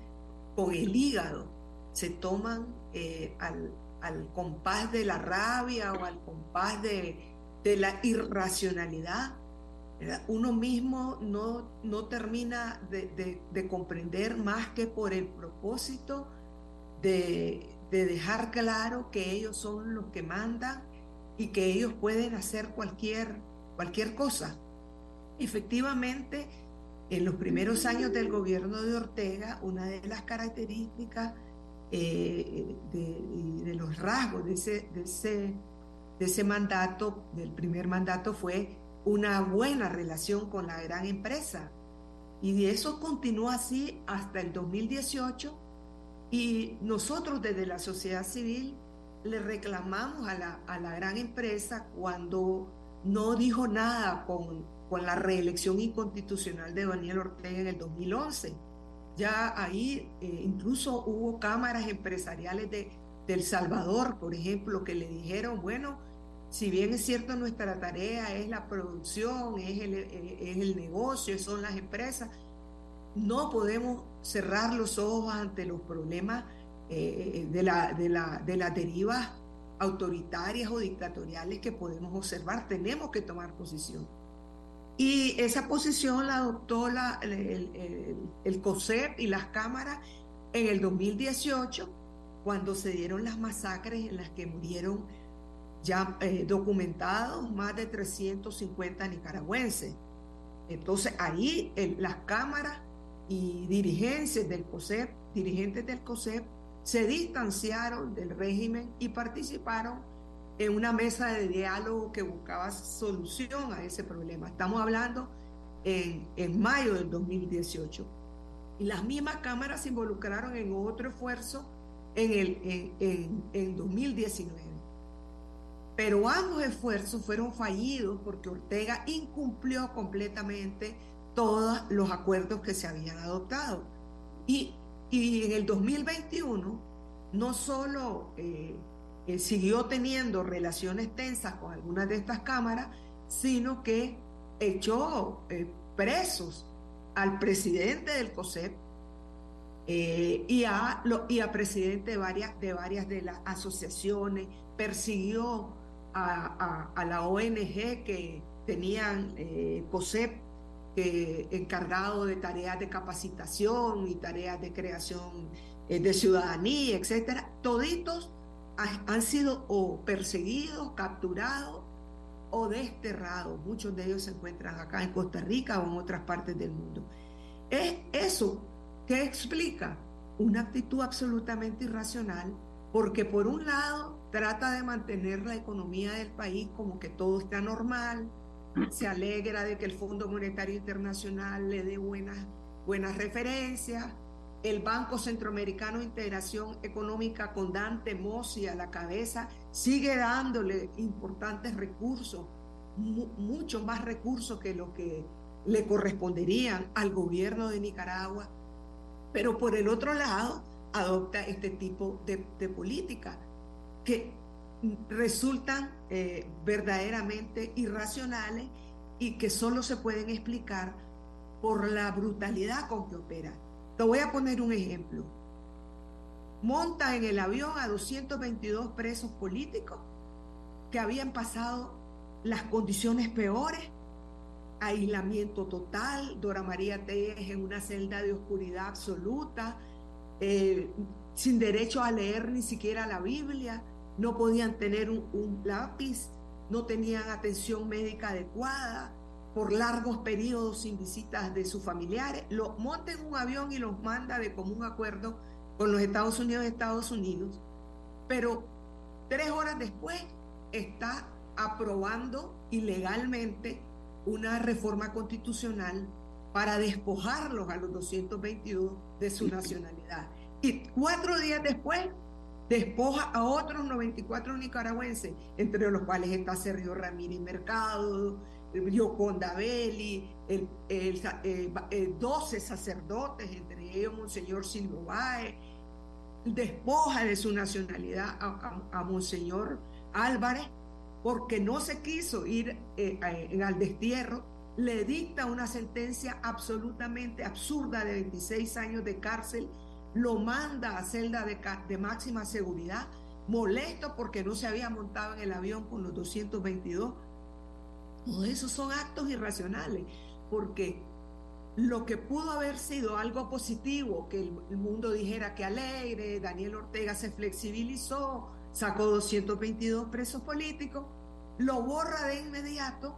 con el hígado, se toman eh, al, al compás de la rabia o al compás de, la irracionalidad. Uno mismo no, no termina de, comprender más que por el propósito de, dejar claro que ellos son los que mandan y que ellos pueden hacer cualquier, cualquier cosa. Efectivamente, en los primeros años del gobierno de Ortega, una de las características eh, de, los rasgos de ese, de, ese, de ese mandato, del primer mandato, fue una buena relación con la gran empresa. Y eso continuó así hasta el 2018 y nosotros desde la sociedad civil le reclamamos a la, a la gran empresa cuando no dijo nada con, con la reelección inconstitucional de Daniel Ortega en el 2011 ya ahí eh, incluso hubo cámaras empresariales de, El Salvador, por ejemplo, que le dijeron, bueno, si bien es cierto nuestra tarea es la producción, es el, eh, es el negocio, son las empresas, no podemos cerrar los ojos ante los problemas eh, de, la, de, la, de las derivas autoritarias o dictatoriales que podemos observar. Tenemos que tomar posición. Y esa posición la adoptó la, el, COSEP y las cámaras en el 2018, cuando se dieron las masacres en las que murieron ya eh, documentados más de 350 nicaragüenses. Entonces ahí las cámaras y dirigencias del COSEP, dirigentes del COSEP, se distanciaron del régimen y participaron en una mesa de diálogo que buscaba solución a ese problema. Estamos hablando en, en mayo del 2018. Y las mismas cámaras se involucraron en otro esfuerzo en, el, en, en 2019. Pero ambos esfuerzos fueron fallidos porque Ortega incumplió completamente todos los acuerdos que se habían adoptado. Y, y en el 2021, no solo eh, siguió teniendo relaciones tensas con algunas de estas cámaras, sino que echó eh, presos al presidente del COSEP eh, y, a, lo, y a presidente de varias, de varias de las asociaciones, persiguió a, la ONG que tenían eh, encargado de tareas de capacitación y tareas de creación de ciudadanía, etcétera, toditos han sido o perseguidos, capturados o desterrados. Muchos de ellos se encuentran acá en Costa Rica o en otras partes del mundo. Es eso que explica una actitud absolutamente irracional, porque por un lado trata de mantener la economía del país como que todo está normal, se alegra de que el Fondo Monetario Internacional le dé buenas, buenas referencias. El Banco Centroamericano de Integración Económica con Dante Mossi a la cabeza sigue dándole importantes recursos, mucho más recursos que lo que le corresponderían al gobierno de Nicaragua. Pero por el otro lado, adopta este tipo de política que resultan eh, verdaderamente irracionales y que solo se pueden explicar por la brutalidad con que opera. Te voy a poner un ejemplo. Monta en el avión a 222 presos políticos que habían pasado las condiciones peores, aislamiento total, Dora María Telles en una celda de oscuridad absoluta, eh, sin derecho a leer ni siquiera la Biblia, no podían tener un, lápiz, no tenían atención médica adecuada, por largos periodos sin visitas de sus familiares, los monta en un avión y los manda de común acuerdo con los Estados Unidos Estados Unidos, pero tres horas después está aprobando ilegalmente una reforma constitucional para despojarlos a los 222 de su nacionalidad. Y cuatro días después despoja a otros 94 nicaragüenses, entre los cuales está Sergio Ramírez Mercado, Yoconda Belli, el, el, 12 sacerdotes, entre ellos Monseñor Silvo despoja de su nacionalidad a, Monseñor Álvarez, porque no se quiso ir eh, al destierro, le dicta una sentencia absolutamente absurda de 26 años de cárcel lo manda a celda de, máxima seguridad, molesto porque no se había montado en el avión con los 222. Todos esos son actos irracionales, porque lo que pudo haber sido algo positivo, que el, mundo dijera que alegre, Daniel Ortega se flexibilizó, sacó 222 presos políticos, lo borra de inmediato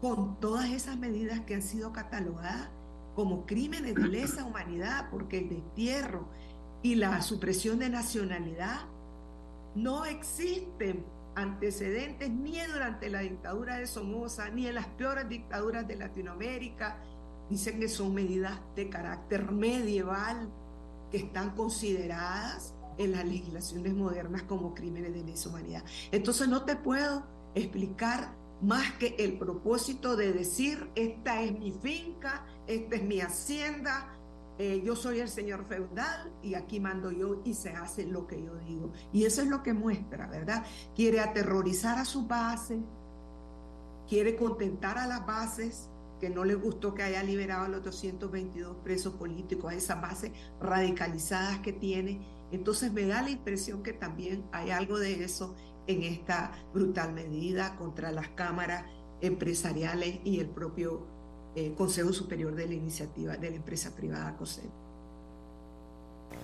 con todas esas medidas que han sido catalogadas como crímenes de lesa humanidad, porque el destierro y la supresión de nacionalidad no existen antecedentes ni durante la dictadura de Somoza, ni en las peores dictaduras de Latinoamérica. Dicen que son medidas de carácter medieval que están consideradas en las legislaciones modernas como crímenes de lesa humanidad. Entonces no te puedo explicar más que el propósito de decir, esta es mi finca, esta es mi hacienda, eh, yo soy el señor feudal y aquí mando yo y se hace lo que yo digo. Y eso es lo que muestra, ¿verdad? Quiere aterrorizar a su base, quiere contentar a las bases, que no les gustó que haya liberado a los 222 presos políticos, a esas bases radicalizadas que tiene. Entonces me da la impresión que también hay algo de eso en esta brutal medida contra las cámaras empresariales y el propio eh, Consejo Superior de la Iniciativa de la Empresa Privada COSEP.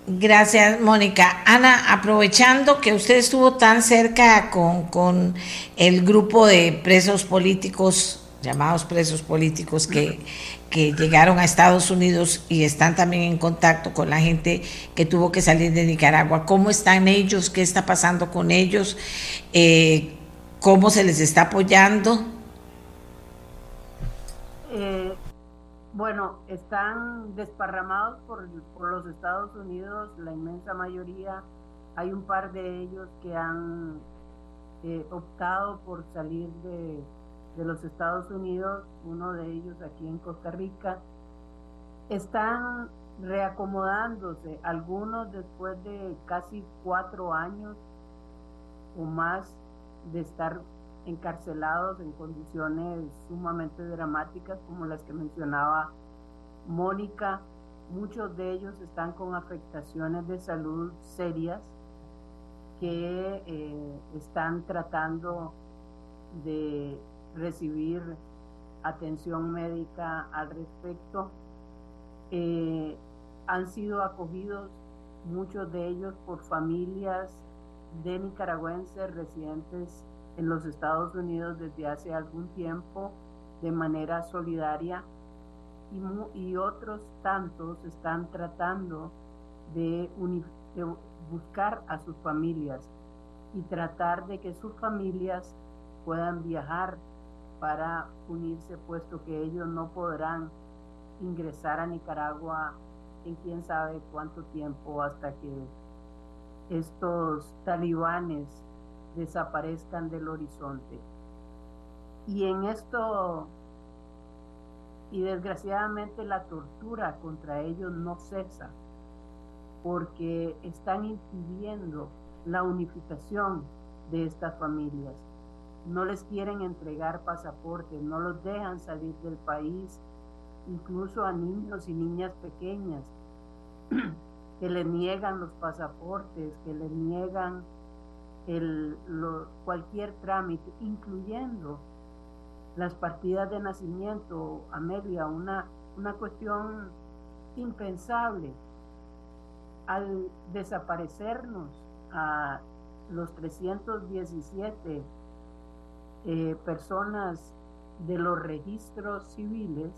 Gracias, Mónica. Ana, aprovechando que usted estuvo tan cerca con, con el grupo de presos políticos, llamados presos políticos, que que llegaron a Estados Unidos y están también en contacto con la gente que tuvo que salir de Nicaragua. ¿Cómo están ellos? ¿Qué está pasando con ellos? Eh, ¿Cómo se les está apoyando? Eh, bueno, están desparramados por, los Estados Unidos, la inmensa mayoría. Hay un par de ellos que han eh, optado por salir de, de los Estados Unidos, uno de ellos aquí en Costa Rica, están reacomodándose, algunos después de casi cuatro años o más de estar encarcelados en condiciones sumamente dramáticas como las que mencionaba Mónica. Muchos de ellos están con afectaciones de salud serias que eh, están tratando de recibir atención médica al respecto. Eh, han sido acogidos muchos de ellos por familias de nicaragüenses residentes en los Estados Unidos desde hace algún tiempo de manera solidaria y, y otros tantos están tratando de, de buscar a sus familias y tratar de que sus familias puedan viajar para unirse, puesto que ellos no podrán ingresar a Nicaragua en quién sabe cuánto tiempo hasta que estos talibanes desaparezcan del horizonte. Y en esto, y desgraciadamente la tortura contra ellos no cesa, porque están impidiendo la unificación de estas familias. No les quieren entregar pasaportes, no los dejan salir del país, incluso a niños y niñas pequeñas, [CLEARS THROAT] que les niegan los pasaportes, que les niegan cualquier trámite, incluyendo las partidas de nacimiento, Amelia, una, una cuestión impensable. Al desaparecernos a los 317 eh, personas de los registros civiles,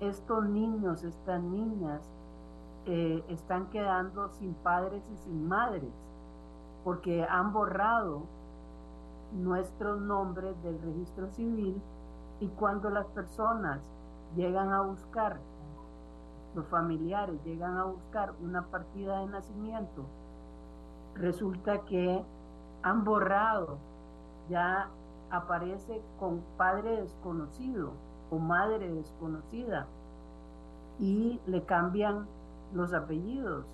estos niños, estas niñas, eh, están quedando sin padres y sin madres, porque han borrado nuestros nombres del registro civil y cuando las personas llegan a buscar, los familiares llegan a buscar una partida de nacimiento, resulta que han borrado, ya aparece con padre desconocido o madre desconocida y le cambian los apellidos.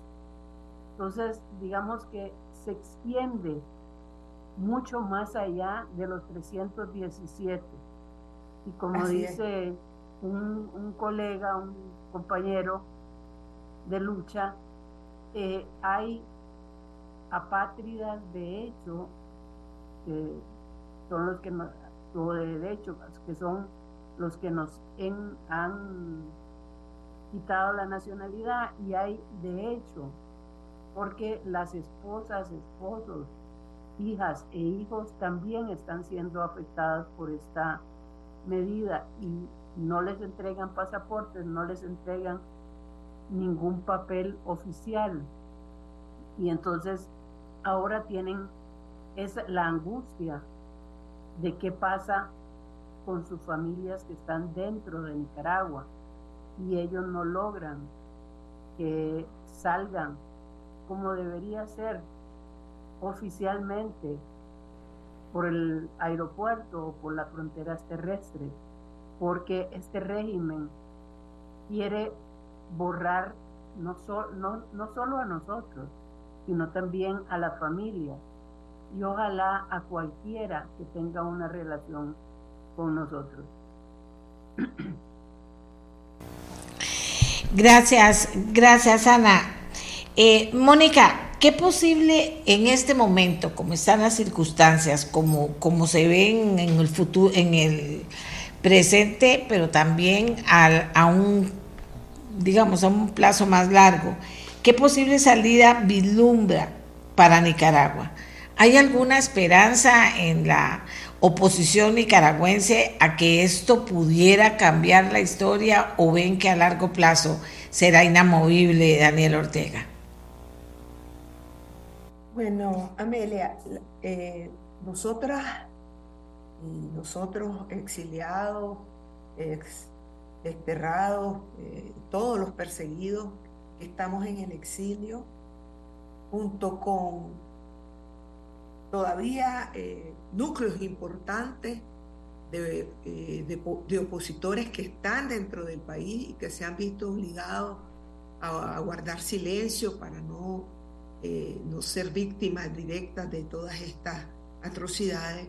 Entonces, digamos que se extiende mucho más allá de los 317. Y como dice un, colega, un compañero de lucha, eh, hay apátridas de hecho, son los que nos, o de hecho, que son los que nos han quitado la nacionalidad y hay de hecho, porque las esposas, esposos, hijas e hijos también están siendo afectadas por esta medida y no les entregan pasaportes, no les entregan ningún papel oficial. Y entonces ahora tienen esa, la angustia de qué pasa con sus familias que están dentro de Nicaragua y ellos no logran que salgan como debería ser oficialmente por el aeropuerto o por las fronteras terrestres, porque este régimen quiere borrar no, no, no solo a nosotros, sino también a la familia y ojalá a cualquiera que tenga una relación con nosotros. [CLEARS THROAT] Gracias, gracias Ana. Eh, Mónica, ¿qué posible en este momento, como están las circunstancias, como, como se ven en el futuro, en el presente, pero también a un, digamos, a un plazo más largo, qué posible salida vislumbra para Nicaragua? ¿Hay alguna esperanza en la oposición nicaragüense a que esto pudiera cambiar la historia o ven que a largo plazo será inamovible Daniel Ortega? Bueno, Amelia, eh, nosotras y nosotros exiliados, ex, desterrados, eh, todos los perseguidos que estamos en el exilio, junto con todavía eh, núcleos importantes de, eh, de, opositores que están dentro del país y que se han visto obligados a, guardar silencio para no, eh, no ser víctimas directas de todas estas atrocidades.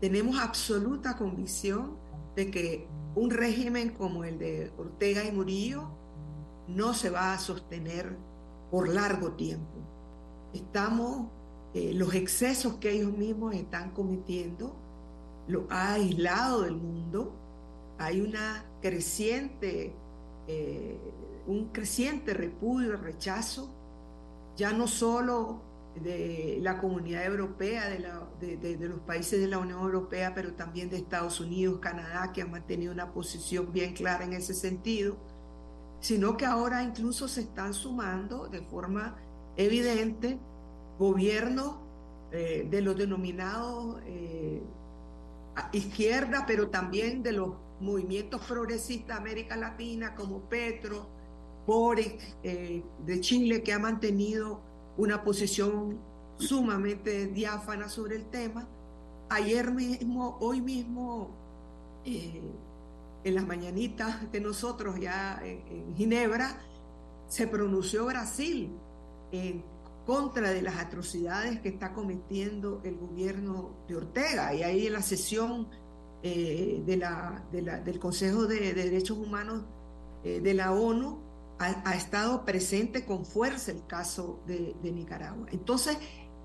Tenemos absoluta convicción de que un régimen como el de Ortega y Murillo no se va a sostener por largo tiempo. Estamos eh, los excesos que ellos mismos están cometiendo, lo ha aislado del mundo, hay una creciente, eh, un creciente repudio, rechazo, ya no solo de la comunidad europea, de, de, los países de la Unión Europea, pero también de Estados Unidos, Canadá, que han mantenido una posición bien clara en ese sentido, sino que ahora incluso se están sumando de forma evidente gobierno eh, de los denominados eh, izquierda, pero también de los movimientos progresistas de América Latina como Petro, Boric eh, de Chile, que ha mantenido una posición sumamente diáfana sobre el tema. Ayer mismo, hoy mismo, eh, en las mañanitas de nosotros ya en, Ginebra, se pronunció Brasil en contra de las atrocidades que está cometiendo el gobierno de Ortega. Y ahí en la sesión eh, del Consejo de, Derechos Humanos eh, de la ONU ha, estado presente con fuerza el caso de Nicaragua. Entonces,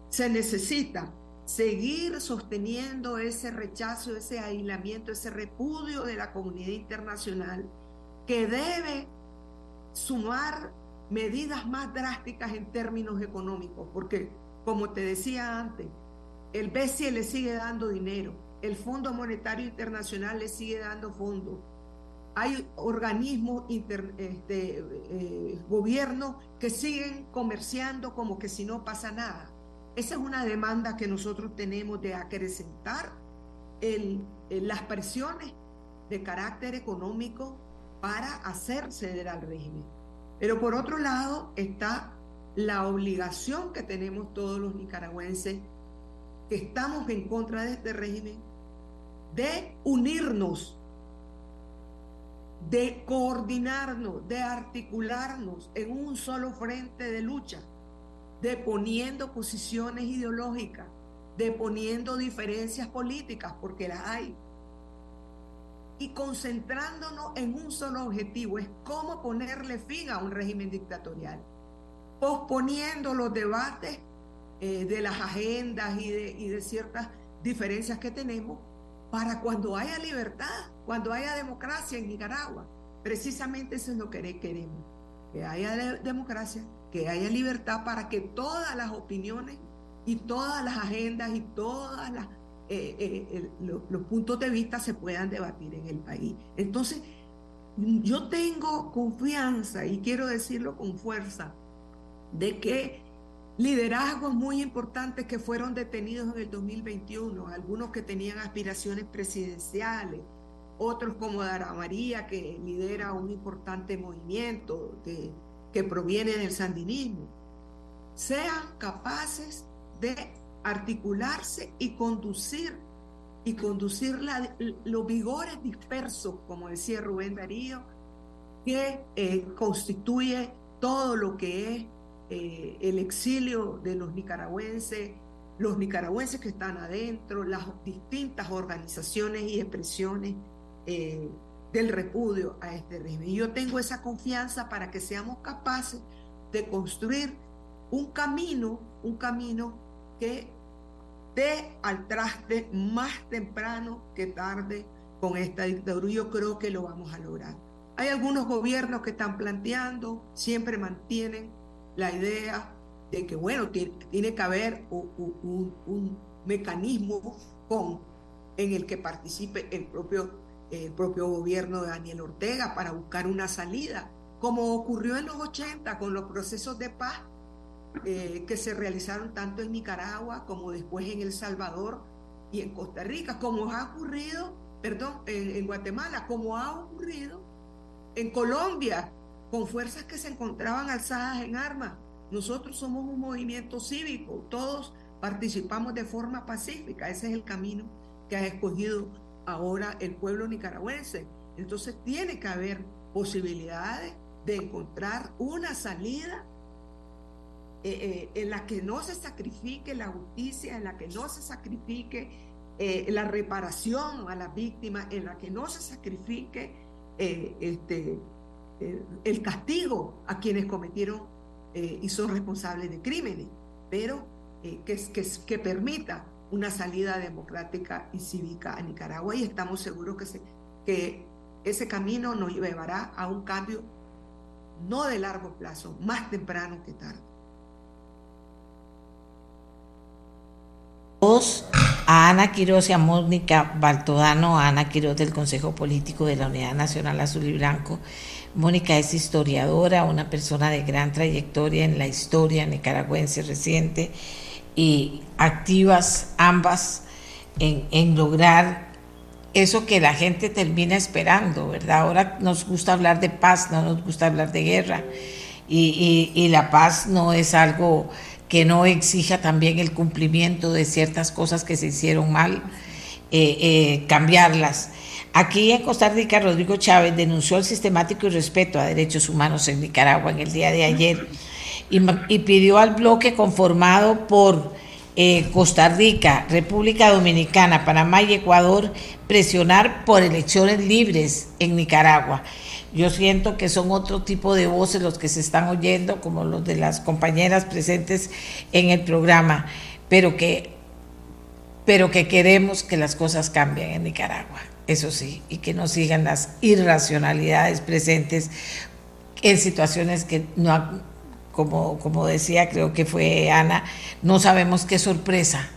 se necesita seguir sosteniendo ese rechazo, ese aislamiento, ese repudio de la comunidad internacional que debe sumar medidas más drásticas en términos económicos, porque como te decía antes, el BCE le sigue dando dinero, el Fondo Monetario Internacional le sigue dando fondos, hay organismos, este, eh, gobiernos que siguen comerciando como que si no pasa nada. Esa es una demanda que nosotros tenemos de acrecentar las presiones de carácter económico para hacer ceder al régimen. Pero por otro lado está la obligación que tenemos todos los nicaragüenses que estamos en contra de este régimen de unirnos, de coordinarnos, de articularnos en un solo frente de lucha deponiendo posiciones ideológicas, deponiendo diferencias políticas, porque las hay, y concentrándonos en un solo objetivo, es cómo ponerle fin a un régimen dictatorial, posponiendo los debates eh, de las agendas y de, y de ciertas diferencias que tenemos para cuando haya libertad, cuando haya democracia en Nicaragua. Precisamente eso es lo que queremos, que haya democracia, que haya libertad para que todas las opiniones y todas las agendas y todos eh, eh, los puntos de vista se puedan debatir en el país. Entonces, yo tengo confianza y quiero decirlo con fuerza de que liderazgos muy importantes que fueron detenidos en el 2021, algunos que tenían aspiraciones presidenciales, otros como Dara María, que lidera un importante movimiento de, que proviene del sandinismo, sean capaces de articularse y conducir y conducir los vigores dispersos, como decía Rubén Darío, que eh, constituye todo lo que es eh, el exilio de los nicaragüenses, los nicaragüenses que están adentro, las distintas organizaciones y expresiones eh, del repudio a este régimen. Yo tengo esa confianza para que seamos capaces de construir un camino, un camino que dé al traste más temprano que tarde con esta dictadura. Yo creo que lo vamos a lograr. Hay algunos gobiernos que están planteando, siempre mantienen la idea de que, bueno, tiene, que haber un, un mecanismo con, en el que participe el propio el propio gobierno de Daniel Ortega para buscar una salida, como ocurrió en los 80 con los procesos de paz eh, que se realizaron tanto en Nicaragua como después en El Salvador y en Costa Rica, como ha ocurrido, perdón, en, Guatemala, como ha ocurrido en Colombia, con fuerzas que se encontraban alzadas en armas. Nosotros somos un movimiento cívico, todos participamos de forma pacífica, ese es el camino que ha escogido ahora el pueblo nicaragüense. Entonces tiene que haber posibilidades de encontrar una salida eh, eh, en la que no se sacrifique la justicia, en la que no se sacrifique eh, la reparación a las víctimas, en la que no se sacrifique este, el castigo a quienes cometieron y son responsables de crímenes, pero que, que, que permita una salida democrática y cívica a Nicaragua y estamos seguros que, que ese camino nos llevará a un cambio no de largo plazo, más temprano que tarde. A Ana Quiroz y a Mónica Baltodano, a Ana Quiroz del Consejo Político de la Unidad Nacional Azul y Blanco. Mónica es historiadora, una persona de gran trayectoria en la historia nicaragüense reciente y activas ambas en, lograr eso que la gente termina esperando, ¿verdad? Ahora nos gusta hablar de paz, no nos gusta hablar de guerra. Y, la paz no es algo que no exija también el cumplimiento de ciertas cosas que se hicieron mal, eh, eh, cambiarlas. Aquí en Costa Rica, Rodrigo Chávez denunció el sistemático irrespeto a derechos humanos en Nicaragua en el día de ayer y pidió al bloque conformado por eh, Costa Rica, República Dominicana, Panamá y Ecuador presionar por elecciones libres en Nicaragua. Yo siento que son otro tipo de voces los que se están oyendo, como los de las compañeras presentes en el programa, pero que, pero que queremos que las cosas cambien en Nicaragua, eso sí, y que no sigan las irracionalidades presentes en situaciones que no como, como decía, creo que fue Ana, no sabemos qué sorpresa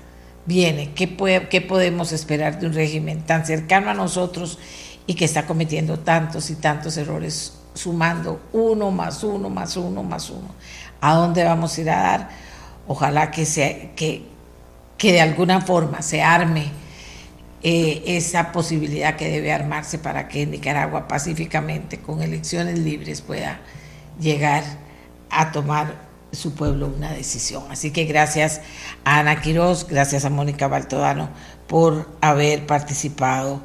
viene, qué, qué podemos esperar de un régimen tan cercano a nosotros y que está cometiendo tantos y tantos errores, sumando uno más uno más uno más uno. ¿A dónde vamos a ir a dar? Ojalá que, sea, que, que de alguna forma se arme eh, esa posibilidad que debe armarse para que Nicaragua pacíficamente, con elecciones libres, pueda llegar a tomar su pueblo una decisión. Así que gracias a Ana Quiroz, gracias a Mónica Baltodano por haber participado,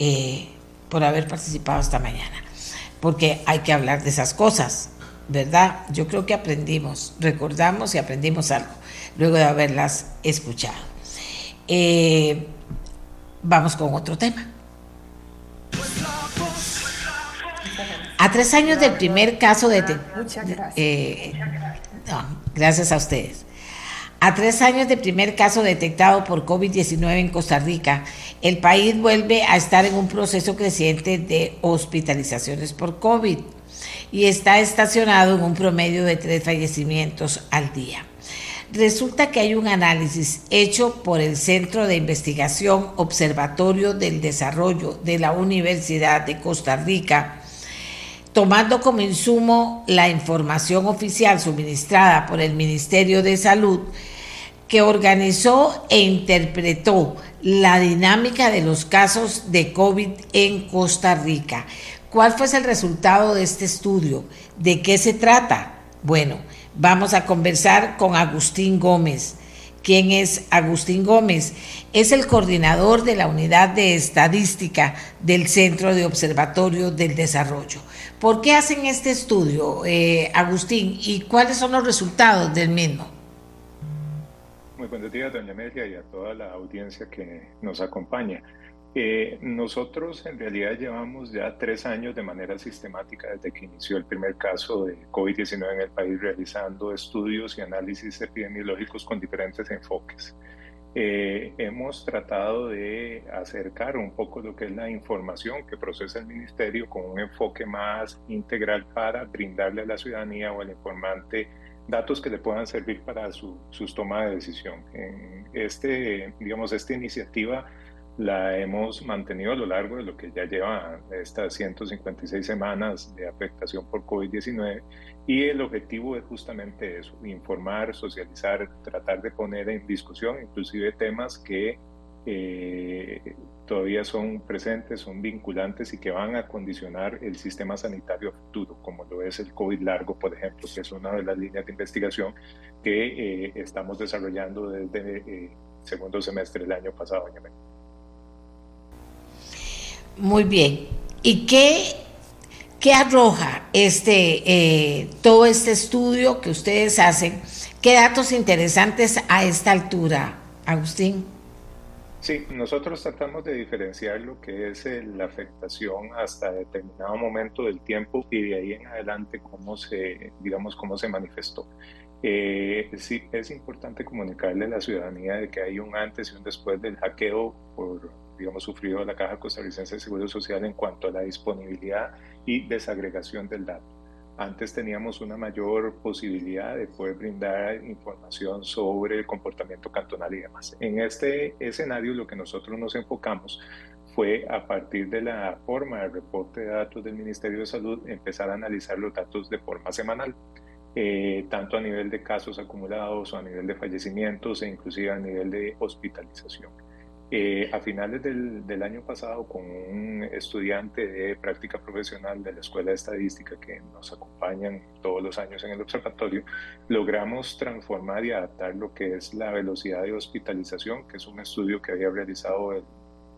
eh, por haber participado esta mañana. Porque hay que hablar de esas cosas, ¿verdad? Yo creo que aprendimos, recordamos y aprendimos algo luego de haberlas escuchado. Eh, vamos con otro tema. A tres años del primer caso de... Muchas gracias. Eh, gracias a ustedes. A tres años del primer caso detectado por COVID-19 en Costa Rica, el país vuelve a estar en un proceso creciente de hospitalizaciones por COVID y está estacionado en un promedio de tres fallecimientos al día. Resulta que hay un análisis hecho por el Centro de Investigación Observatorio del Desarrollo de la Universidad de Costa Rica, tomando como insumo la información oficial suministrada por el Ministerio de Salud, que organizó e interpretó la dinámica de los casos de COVID en Costa Rica. ¿Cuál fue el resultado de este estudio? ¿De qué se trata? Bueno, vamos a conversar con Agustín Gómez. ¿Quién es Agustín Gómez? Es el coordinador de la unidad de estadística del Centro de Observatorio del Desarrollo. ¿Por qué hacen este estudio, eh, Agustín, y cuáles son los resultados del mismo? Muy buenos días, doña Amelia, y a toda la audiencia que nos acompaña. Eh, nosotros en realidad llevamos ya tres años de manera sistemática desde que inició el primer caso de COVID-19 en el país realizando estudios y análisis epidemiológicos con diferentes enfoques. Eh, hemos tratado de acercar un poco lo que es la información que procesa el ministerio con un enfoque más integral para brindarle a la ciudadanía o al informante datos que le puedan servir para su, sus tomas de decisión. En este, digamos, esta iniciativa la hemos mantenido a lo largo de lo que ya lleva estas 156 semanas de afectación por COVID-19 y el objetivo es justamente eso, informar, socializar, tratar de poner en discusión inclusive temas que eh, todavía son presentes, son vinculantes y que van a condicionar el sistema sanitario futuro, como lo es el COVID largo, por ejemplo, que es una de las líneas de investigación que eh, estamos desarrollando desde el eh, segundo semestre del año pasado. Muy bien. ¿Y qué, qué arroja este, eh, todo este estudio que ustedes hacen? ¿Qué datos interesantes a esta altura, Agustín? Sí, nosotros tratamos de diferenciar lo que es la afectación hasta determinado momento del tiempo y de ahí en adelante cómo se, digamos, cómo se manifestó. Eh, sí, es importante comunicarle a la ciudadanía de que hay un antes y un después del hackeo por digamos, sufrido la Caja Costarricense de Seguro Social en cuanto a la disponibilidad y desagregación del dato. Antes teníamos una mayor posibilidad de poder brindar información sobre el comportamiento cantonal y demás. En este escenario lo que nosotros nos enfocamos fue a partir de la forma de reporte de datos del Ministerio de Salud empezar a analizar los datos de forma semanal. Eh, tanto a nivel de casos acumulados o a nivel de fallecimientos e inclusive a nivel de hospitalización. Eh, a finales del, del, año pasado, con un estudiante de práctica profesional de la Escuela de Estadística que nos acompañan todos los años en el observatorio, logramos transformar y adaptar lo que es la velocidad de hospitalización, que es un estudio que había realizado el,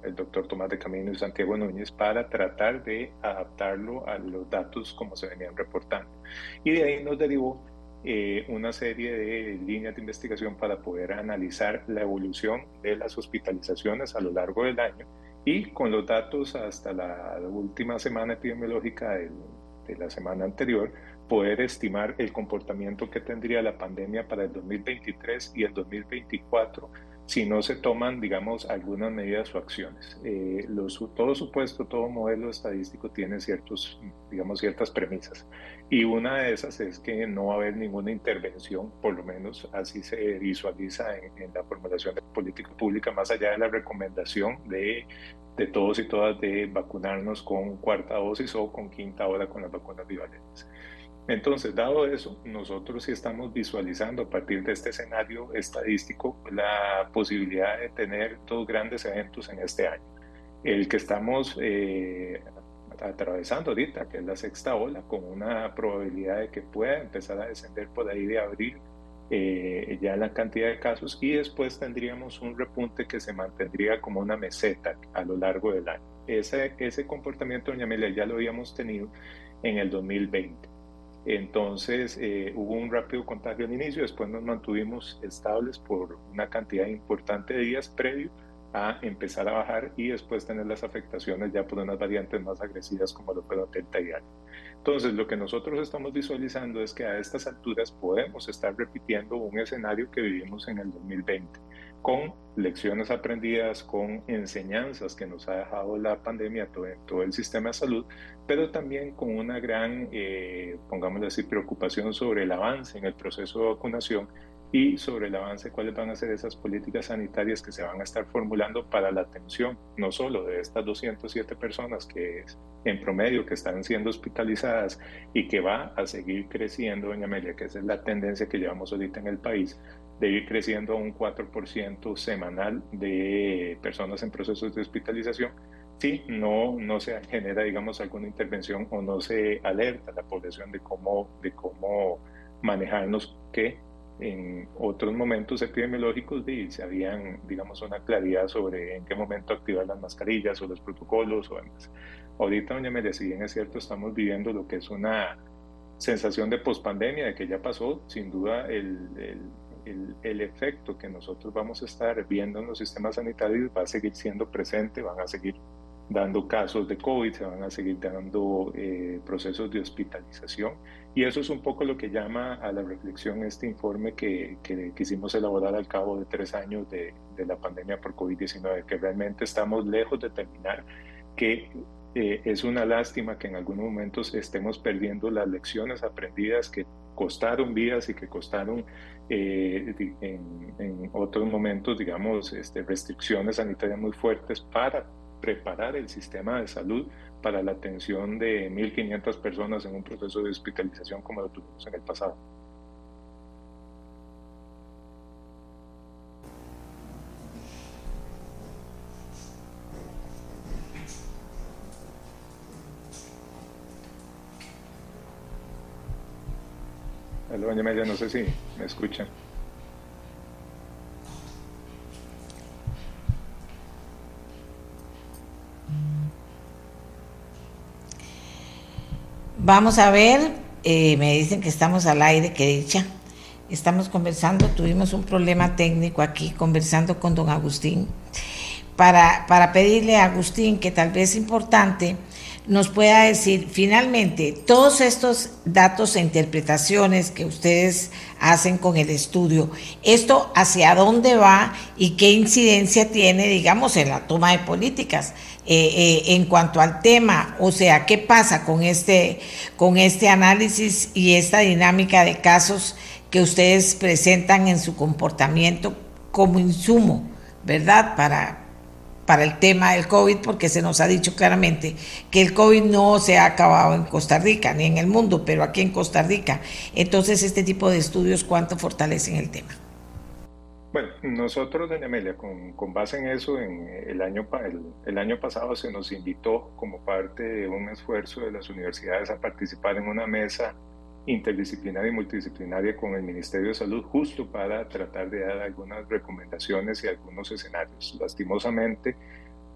el doctor Tomás de Camino y Santiago Núñez, para tratar de adaptarlo a los datos como se venían reportando. Y de ahí nos derivó eh, una serie de líneas de investigación para poder analizar la evolución de las hospitalizaciones a lo largo del año y con los datos hasta la última semana epidemiológica de la semana anterior, poder estimar el comportamiento que tendría la pandemia para el 2023 y el 2024 si no se toman, digamos, algunas medidas o acciones. Eh, todo supuesto, todo modelo estadístico tiene ciertos, digamos, ciertas premisas. Y una de esas es que no va a haber ninguna intervención, por lo menos así se visualiza en, la formulación de política pública, más allá de la recomendación de, de todos y todas de vacunarnos con cuarta dosis o con quinta hora con las vacunas bivalentes. Entonces, dado eso, nosotros sí estamos visualizando a partir de este escenario estadístico la posibilidad de tener dos grandes eventos en este año. El que estamos eh, atravesando ahorita, que es la sexta ola, con una probabilidad de que pueda empezar a descender por ahí de abril eh, ya la cantidad de casos y después tendríamos un repunte que se mantendría como una meseta a lo largo del año. Ese, ese comportamiento, doña Amelia, ya lo habíamos tenido en el 2020. Entonces eh, hubo un rápido contagio al inicio, después nos mantuvimos estables por una cantidad importante de días previo a empezar a bajar y después tener las afectaciones ya por unas variantes más agresivas como lo fueron Delta y Alfa. Entonces, lo que nosotros estamos visualizando es que a estas alturas podemos estar repitiendo un escenario que vivimos en el 2020 con lecciones aprendidas, con enseñanzas que nos ha dejado la pandemia todo, todo el sistema de salud, pero también con una gran, eh, pongámoslo así, preocupación sobre el avance en el proceso de vacunación y sobre el avance, cuáles van a ser esas políticas sanitarias que se van a estar formulando para la atención, no solo de estas 207 personas que es en promedio que están siendo hospitalizadas y que va a seguir creciendo, doña Amelia, que esa es la tendencia que llevamos ahorita en el país, de ir creciendo a un 4% semanal de personas en procesos de hospitalización, si no, no se genera, digamos, alguna intervención o no se alerta a la población de cómo, de cómo manejarnos, que en otros momentos epidemiológicos se habían, digamos, una claridad sobre en qué momento activar las mascarillas o los protocolos o demás. Ahorita, doña Melia, si bien es cierto, estamos viviendo lo que es una sensación de pospandemia, de que ya pasó, sin duda el, el, el, efecto que nosotros vamos a estar viendo en los sistemas sanitarios va a seguir siendo presente, van a seguir dando casos de COVID, se van a seguir dando eh, procesos de hospitalización. Y eso es un poco lo que llama a la reflexión este informe que, que quisimos elaborar al cabo de tres años de, de la pandemia por COVID-19, que realmente estamos lejos de terminar, que eh, es una lástima que en algunos momentos estemos perdiendo las lecciones aprendidas que costaron vidas y que costaron eh, en, en, otros momentos, digamos, este, restricciones sanitarias muy fuertes para preparar el sistema de salud para la atención de 1.500 personas en un proceso de hospitalización como lo tuvimos en el pasado. Hola, doña Media, no sé si me escuchan. Vamos a ver, eh, me dicen que estamos al aire, que dicha. Estamos conversando, tuvimos un problema técnico aquí, conversando con don Agustín, para, para pedirle a Agustín, que tal vez es importante, nos pueda decir finalmente todos estos datos e interpretaciones que ustedes hacen con el estudio, esto hacia dónde va y qué incidencia tiene, digamos, en la toma de políticas. Eh, eh, en cuanto al tema, o sea, qué pasa con este, con este análisis y esta dinámica de casos que ustedes presentan en su comportamiento como insumo, ¿verdad? Para, para el tema del COVID, porque se nos ha dicho claramente que el COVID no se ha acabado en Costa Rica ni en el mundo, pero aquí en Costa Rica. Entonces, este tipo de estudios, ¿cuánto fortalecen el tema? Bueno, nosotros, doña Amelia, con, con, base en eso, en el año, el, el, año pasado se nos invitó como parte de un esfuerzo de las universidades a participar en una mesa interdisciplinaria y multidisciplinaria con el Ministerio de Salud justo para tratar de dar algunas recomendaciones y algunos escenarios. Lastimosamente,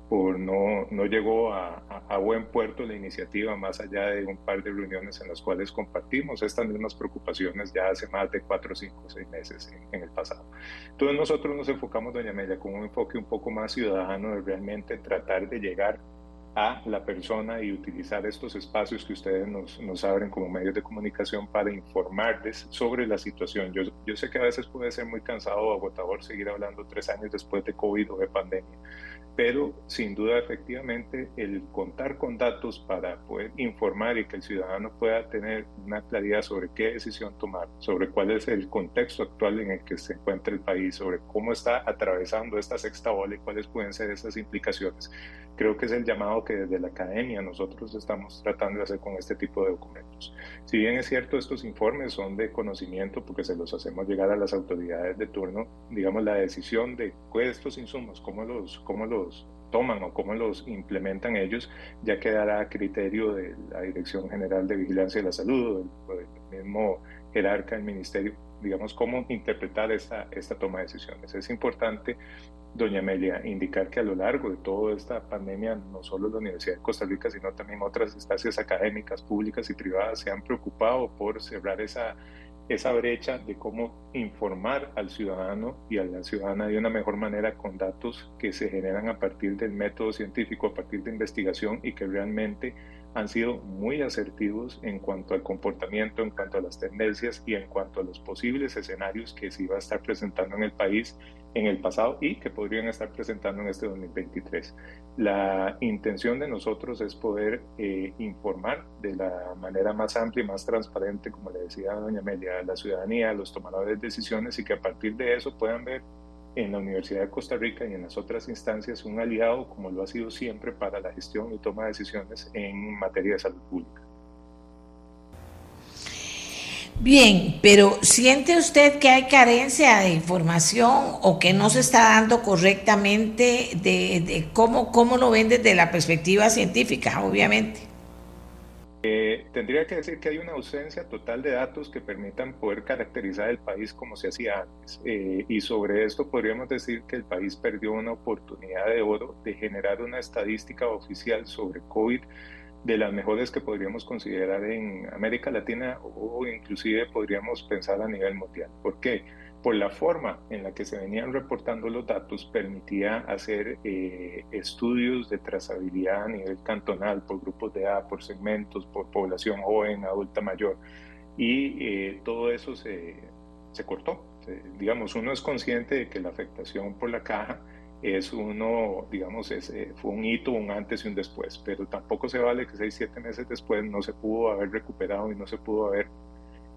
por no, no llegó a, buen puerto la iniciativa más allá de un par de reuniones en las cuales compartimos estas mismas preocupaciones ya hace más de cuatro, cinco, seis meses en, en el pasado. Entonces nosotros nos enfocamos, doña Amelia, con un enfoque un poco más ciudadano de realmente tratar de llegar a la persona y utilizar estos espacios que ustedes nos, nos, abren como medios de comunicación para informarles sobre la situación. Yo, yo sé que a veces puede ser muy cansado o agotador seguir hablando tres años después de COVID o de pandemia, pero sin duda efectivamente el contar con datos para poder informar y que el ciudadano pueda tener una claridad sobre qué decisión tomar, sobre cuál es el contexto actual en el que se encuentra el país, sobre cómo está atravesando esta sexta ola y cuáles pueden ser esas implicaciones. Creo que es el llamado que desde la academia nosotros estamos tratando de hacer con este tipo de documentos. Si bien es cierto, estos informes son de conocimiento porque se los hacemos llegar a las autoridades de turno, digamos, la decisión de estos insumos, cómo los, cómo los toman o cómo los implementan ellos, ya quedará a criterio de la Dirección General de Vigilancia de la Salud o del, mismo jerarca del ministerio, digamos, cómo interpretar esta, esta toma de decisiones. Es importante, doña Amelia, indicar que a lo largo de toda esta pandemia, no solo la Universidad de Costa Rica, sino también otras instancias académicas, públicas y privadas se han preocupado por cerrar esa esa brecha de cómo informar al ciudadano y a la ciudadana de una mejor manera con datos que se generan a partir del método científico, a partir de investigación y que realmente han sido muy asertivos en cuanto al comportamiento, en cuanto a las tendencias y en cuanto a los posibles escenarios que se iba a estar presentando en el país en el pasado y que podrían estar presentando en este 2023. La intención de nosotros es poder eh, informar de la manera más amplia y más transparente, como le decía doña Amelia, a la ciudadanía, a los tomadores de decisiones y que a partir de eso puedan ver en la Universidad de Costa Rica y en las otras instancias un aliado como lo ha sido siempre para la gestión y toma de decisiones en materia de salud pública. Bien, pero ¿siente usted que hay carencia de información o que no se está dando correctamente de, cómo, cómo lo ven desde la perspectiva científica, obviamente? Eh, tendría que decir que hay una ausencia total de datos que permitan poder caracterizar el país como se hacía antes. Eh, y sobre esto podríamos decir que el país perdió una oportunidad de oro de generar una estadística oficial sobre COVID de las mejores que podríamos considerar en América Latina o inclusive podríamos pensar a nivel mundial. ¿Por qué? por la forma en la que se venían reportando los datos, permitía hacer eh, estudios de trazabilidad a nivel cantonal, por grupos de edad, por segmentos, por población joven, adulta mayor, y eh, todo eso se, se cortó. digamos, uno es consciente de que la afectación por la caja es uno, digamos, es, fue un hito, un antes y un después, pero tampoco se vale que seis, siete meses después no se pudo haber recuperado y no se pudo haber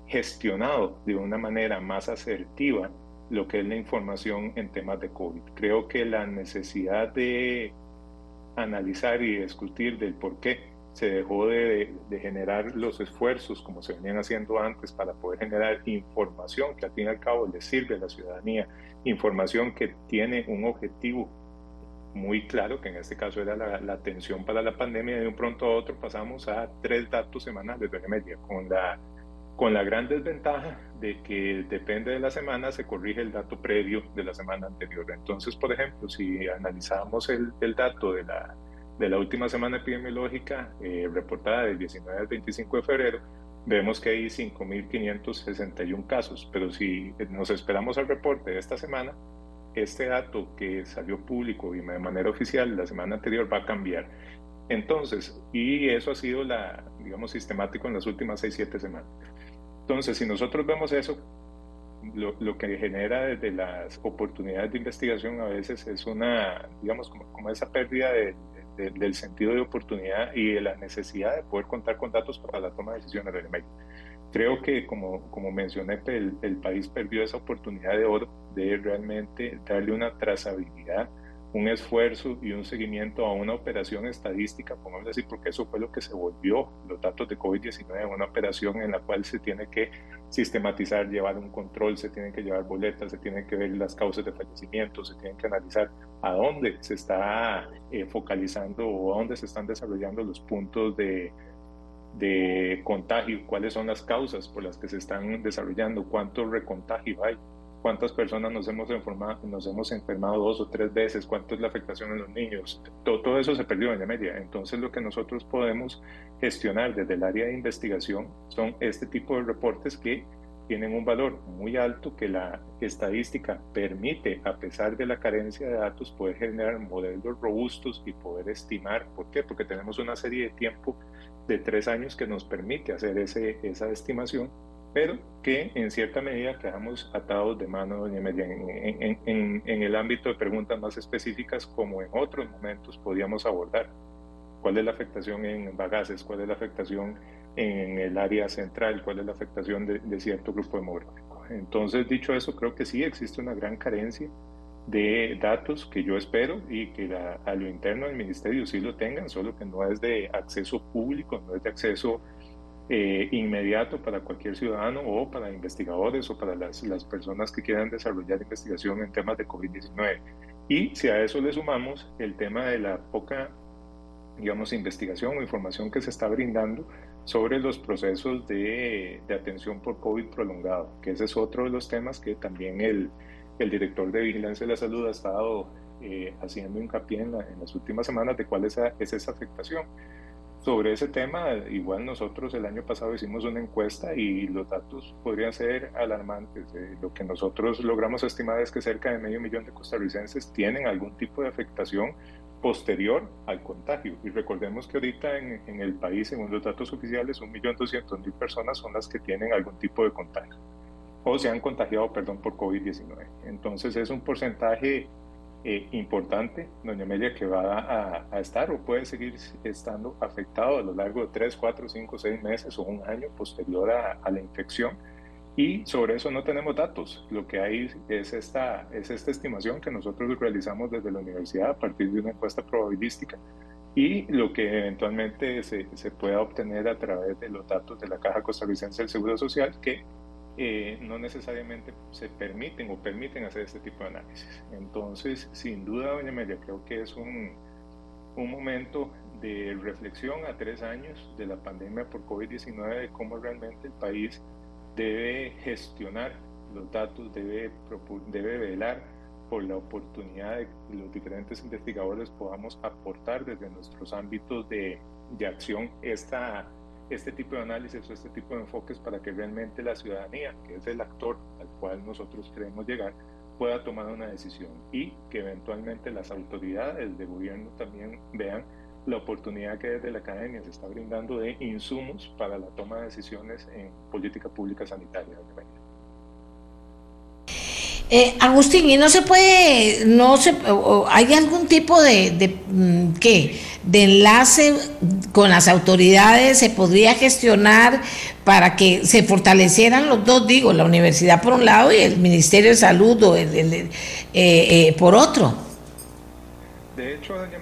gestionado de una manera más asertiva lo que es la información en temas de COVID. Creo que la necesidad de analizar y discutir del por qué se dejó de, generar los esfuerzos como se venían haciendo antes para poder generar información que al fin y al cabo le sirve a la ciudadanía, información que tiene un objetivo muy claro, que en este caso era la, la atención para la pandemia, y de un pronto a otro pasamos a tres datos semanales de media, con la con la gran desventaja de que depende de la semana se corrige el dato previo de la semana anterior. Entonces, por ejemplo, si analizamos el, el dato de la, de la última semana epidemiológica eh, reportada del 19 al 25 de febrero, vemos que hay 5.561 casos, pero si nos esperamos al reporte de esta semana, este dato que salió público y de manera oficial la semana anterior va a cambiar. Entonces, y eso ha sido la, digamos, sistemático en las últimas 6-7 semanas. Entonces, si nosotros vemos eso, lo, que genera desde las oportunidades de investigación a veces es una, digamos, como, esa pérdida del sentido de oportunidad y de la necesidad de poder contar con datos para la toma de decisiones de Creo que, como, como mencioné, el, el país perdió esa oportunidad de oro de realmente darle una trazabilidad un esfuerzo y un seguimiento a una operación estadística, podemos decir, porque eso fue lo que se volvió los datos de COVID-19, una operación en la cual se tiene que sistematizar, llevar un control, se tienen que llevar boletas, se tienen que ver las causas de fallecimiento, se tienen que analizar a dónde se está eh, focalizando o a dónde se están desarrollando los puntos de, de contagio, cuáles son las causas por las que se están desarrollando, cuánto recontagio hay cuántas personas nos hemos, enfermado, nos hemos enfermado dos o tres veces, cuánto es la afectación en los niños. Todo, todo eso se perdió en la media. Entonces lo que nosotros podemos gestionar desde el área de investigación son este tipo de reportes que tienen un valor muy alto que la estadística permite, a pesar de la carencia de datos, poder generar modelos robustos y poder estimar. ¿Por qué? Porque tenemos una serie de tiempo de tres años que nos permite hacer ese, esa estimación pero que en cierta medida quedamos atados de mano, doña Media, en, el ámbito de preguntas más específicas como en otros momentos podíamos abordar. ¿Cuál es la afectación en bagaces? ¿Cuál es la afectación en el área central? ¿Cuál es la afectación de, cierto grupo demográfico? Entonces, dicho eso, creo que sí existe una gran carencia de datos que yo espero y que a lo interno del ministerio sí lo tengan, solo que no es de acceso público, no es de acceso eh, inmediato para cualquier ciudadano o para investigadores o para las, las personas que quieran desarrollar investigación en temas de COVID-19. Y si a eso le sumamos el tema de la poca, digamos, investigación o información que se está brindando sobre los procesos de, de atención por COVID prolongado, que ese es otro de los temas que también el, el director de Vigilancia de la Salud ha estado eh, haciendo hincapié en, en, las últimas semanas de cuál es, es esa afectación. Sobre ese tema, igual nosotros el año pasado hicimos una encuesta y los datos podrían ser alarmantes. Lo que nosotros logramos estimar es que cerca de medio millón de costarricenses tienen algún tipo de afectación posterior al contagio. Y recordemos que ahorita en, en el país, según los datos oficiales, 1.200.000 personas son las que tienen algún tipo de contagio o se han contagiado, perdón, por COVID-19. Entonces es un porcentaje eh, importante, doña Amelia, que va a, estar o puede seguir estando afectado a lo largo de 3, 4, 5, 6 meses o un año posterior a, la infección. Y sobre eso no tenemos datos. Lo que hay es esta, es esta estimación que nosotros realizamos desde la universidad a partir de una encuesta probabilística y lo que eventualmente se, se pueda obtener a través de los datos de la Caja Costarricense del Seguro Social, que eh, no necesariamente se permiten o permiten hacer este tipo de análisis. Entonces, sin duda, doña creo que es un, un momento de reflexión a tres años de la pandemia por COVID-19 de cómo realmente el país debe gestionar los datos, debe, debe velar por la oportunidad de que los diferentes investigadores podamos aportar desde nuestros ámbitos de, de acción esta este tipo de análisis o este tipo de enfoques para que realmente la ciudadanía, que es el actor al cual nosotros queremos llegar, pueda tomar una decisión y que eventualmente las autoridades de gobierno también vean la oportunidad que desde la academia se está brindando de insumos para la toma de decisiones en política pública sanitaria. Eh, Agustín, ¿y no se puede, no se, hay algún tipo de, de, mm, ¿qué? de enlace con las autoridades? ¿Se podría gestionar para que se fortalecieran los dos, digo, la universidad por un lado y el Ministerio de Salud o el, eh, eh, por otro? De hecho, doña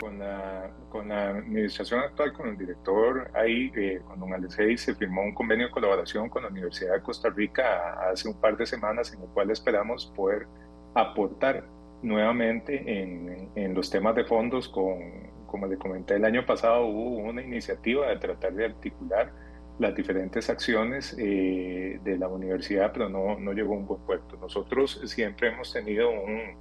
con, la, con, la, administración actual, con el director ahí, eh, con don Alexei, se firmó un convenio de colaboración con la Universidad de Costa Rica hace un par de semanas en el cual esperamos poder aportar nuevamente en, en los temas de fondos con, como le comenté el año pasado, hubo una iniciativa de tratar de articular las diferentes acciones eh, de la universidad, pero no, no llegó a un buen puerto. Nosotros siempre hemos tenido un,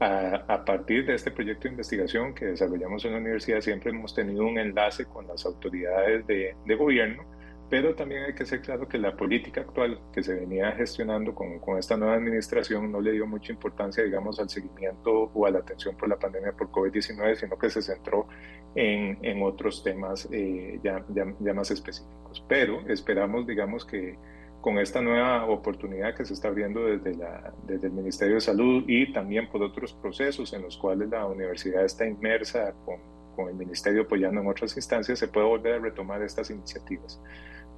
a, partir de este proyecto de investigación que desarrollamos en la universidad, siempre hemos tenido un enlace con las autoridades de, de gobierno, pero también hay que ser claro que la política actual que se venía gestionando con, con, esta nueva administración no le dio mucha importancia, digamos, al seguimiento o a la atención por la pandemia por COVID-19, sino que se centró en, en otros temas eh, ya, ya, ya, más específicos. Pero esperamos, digamos, que con esta nueva oportunidad que se está abriendo desde, la, desde el Ministerio de Salud y también por otros procesos en los cuales la universidad está inmersa con, con el Ministerio apoyando en otras instancias, se puede volver a retomar estas iniciativas.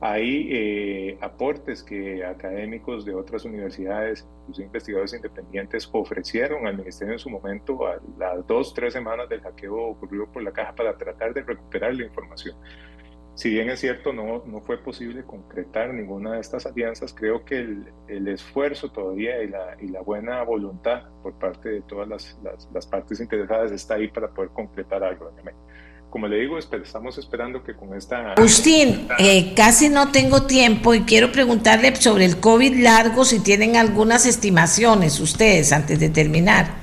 Hay eh, aportes que académicos de otras universidades, incluso investigadores independientes, ofrecieron al ministerio en su momento a las dos, tres semanas del hackeo ocurrido por la caja para tratar de recuperar la información. Si bien es cierto, no, no fue posible concretar ninguna de estas alianzas, creo que el, el esfuerzo todavía y la, y la, buena voluntad por parte de todas las, las, partes interesadas está ahí para poder concretar algo como le digo, estamos esperando que con esta... Agustín, eh, casi no tengo tiempo y quiero preguntarle sobre el COVID largo, si tienen algunas estimaciones ustedes antes de terminar.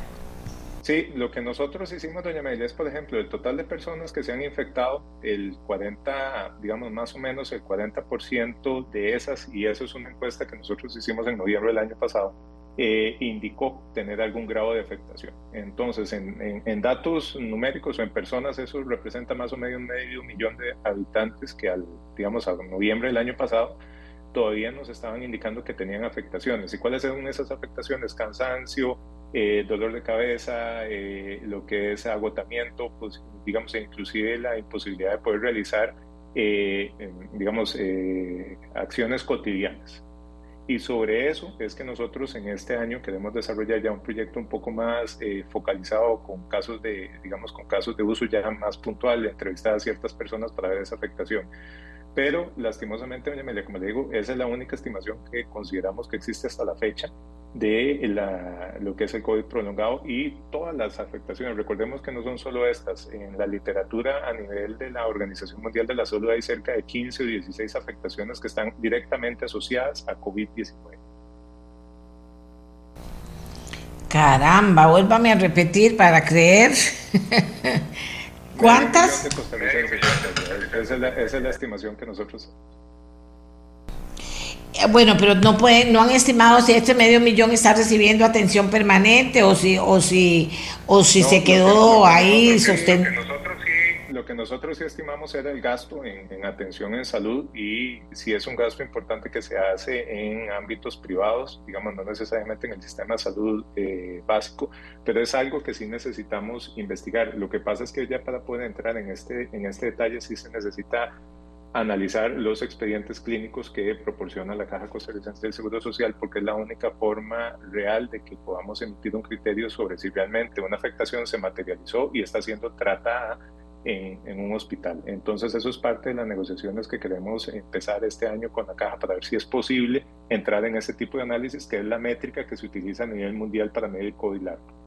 Sí, lo que nosotros hicimos, doña es, por ejemplo, el total de personas que se han infectado, el 40, digamos más o menos el 40% de esas, y eso es una encuesta que nosotros hicimos en noviembre del año pasado, eh, indicó tener algún grado de afectación. Entonces, en, datos numéricos o en personas, eso representa más o menos medio millón de habitantes que al, digamos, a noviembre del año pasado todavía nos estaban indicando que tenían afectaciones. ¿Y cuáles son esas afectaciones? Cansancio, eh, dolor de cabeza, eh, lo que es agotamiento, pues digamos, e inclusive la imposibilidad de poder realizar, digamos, acciones cotidianas. Y sobre eso es que nosotros en este año queremos desarrollar ya un proyecto un poco más eh, focalizado con casos de, digamos, con casos de uso ya más puntual, entrevistar a ciertas personas para ver esa afectación. Pero lastimosamente, doña Amelia, como le digo, esa es la única estimación que consideramos que existe hasta la fecha de la, lo que es el COVID prolongado y todas las afectaciones. Recordemos que no son solo estas. En la literatura a nivel de la Organización Mundial de la Salud hay cerca de 15 o 16 afectaciones que están directamente asociadas a COVID-19. Caramba, vuélvame a repetir para creer. [LAUGHS] ¿Cuántas? Esa es, la, esa es la estimación que nosotros bueno, pero no pueden, no han estimado si este medio millón está recibiendo atención permanente o si, o si, o si se quedó ahí sostenido. Lo que nosotros sí estimamos era el gasto en, atención en salud y si es un gasto importante que se hace en ámbitos privados, digamos, no necesariamente en el sistema de salud eh, básico, pero es algo que sí necesitamos investigar. Lo que pasa es que ya para poder entrar en este, en este detalle sí se necesita analizar los expedientes clínicos que proporciona la Caja Costarricense del Seguro Social, porque es la única forma real de que podamos emitir un criterio sobre si realmente una afectación se materializó y está siendo tratada en, un hospital. Entonces eso es parte de las negociaciones que queremos empezar este año con la caja para ver si es posible entrar en ese tipo de análisis, que es la métrica que se utiliza a nivel mundial para medir COVID largo.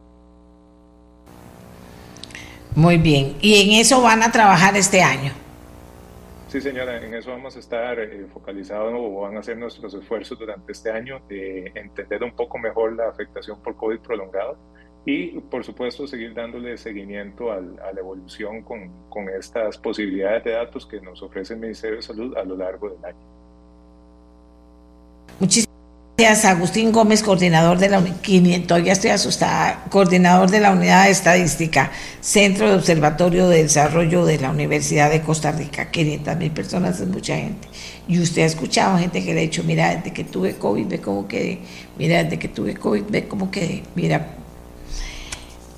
Muy bien, y en eso van a trabajar este año. Sí, señora, en eso vamos a estar eh, focalizados o van a hacer nuestros esfuerzos durante este año de entender un poco mejor la afectación por COVID prolongado y, por supuesto, seguir dándole seguimiento a la evolución con, con estas posibilidades de datos que nos ofrece el Ministerio de Salud a lo largo del año. Muchísimas Gracias, Agustín Gómez, coordinador de la 500, ya estoy asustada, coordinador de la Unidad de Estadística, Centro de Observatorio de Desarrollo de la Universidad de Costa Rica. 500 mil personas es mucha gente. Y usted ha escuchado gente que le ha dicho, mira, desde que tuve COVID, ve cómo quedé. Mira, desde que tuve COVID, ve cómo quedé. Mira,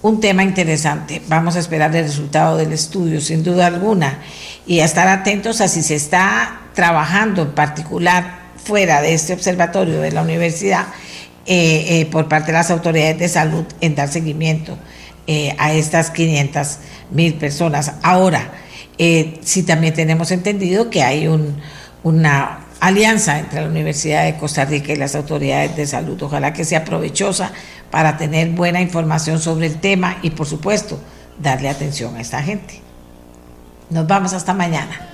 un tema interesante. Vamos a esperar el resultado del estudio, sin duda alguna, y a estar atentos a si se está trabajando en particular fuera de este observatorio de la universidad eh, eh, por parte de las autoridades de salud en dar seguimiento eh, a estas 500 mil personas. Ahora, sí también tenemos entendido que hay un, una alianza entre la Universidad de Costa Rica y las autoridades de salud. Ojalá que sea provechosa para tener buena información sobre el tema y, por supuesto, darle atención a esta gente. Nos vamos hasta mañana.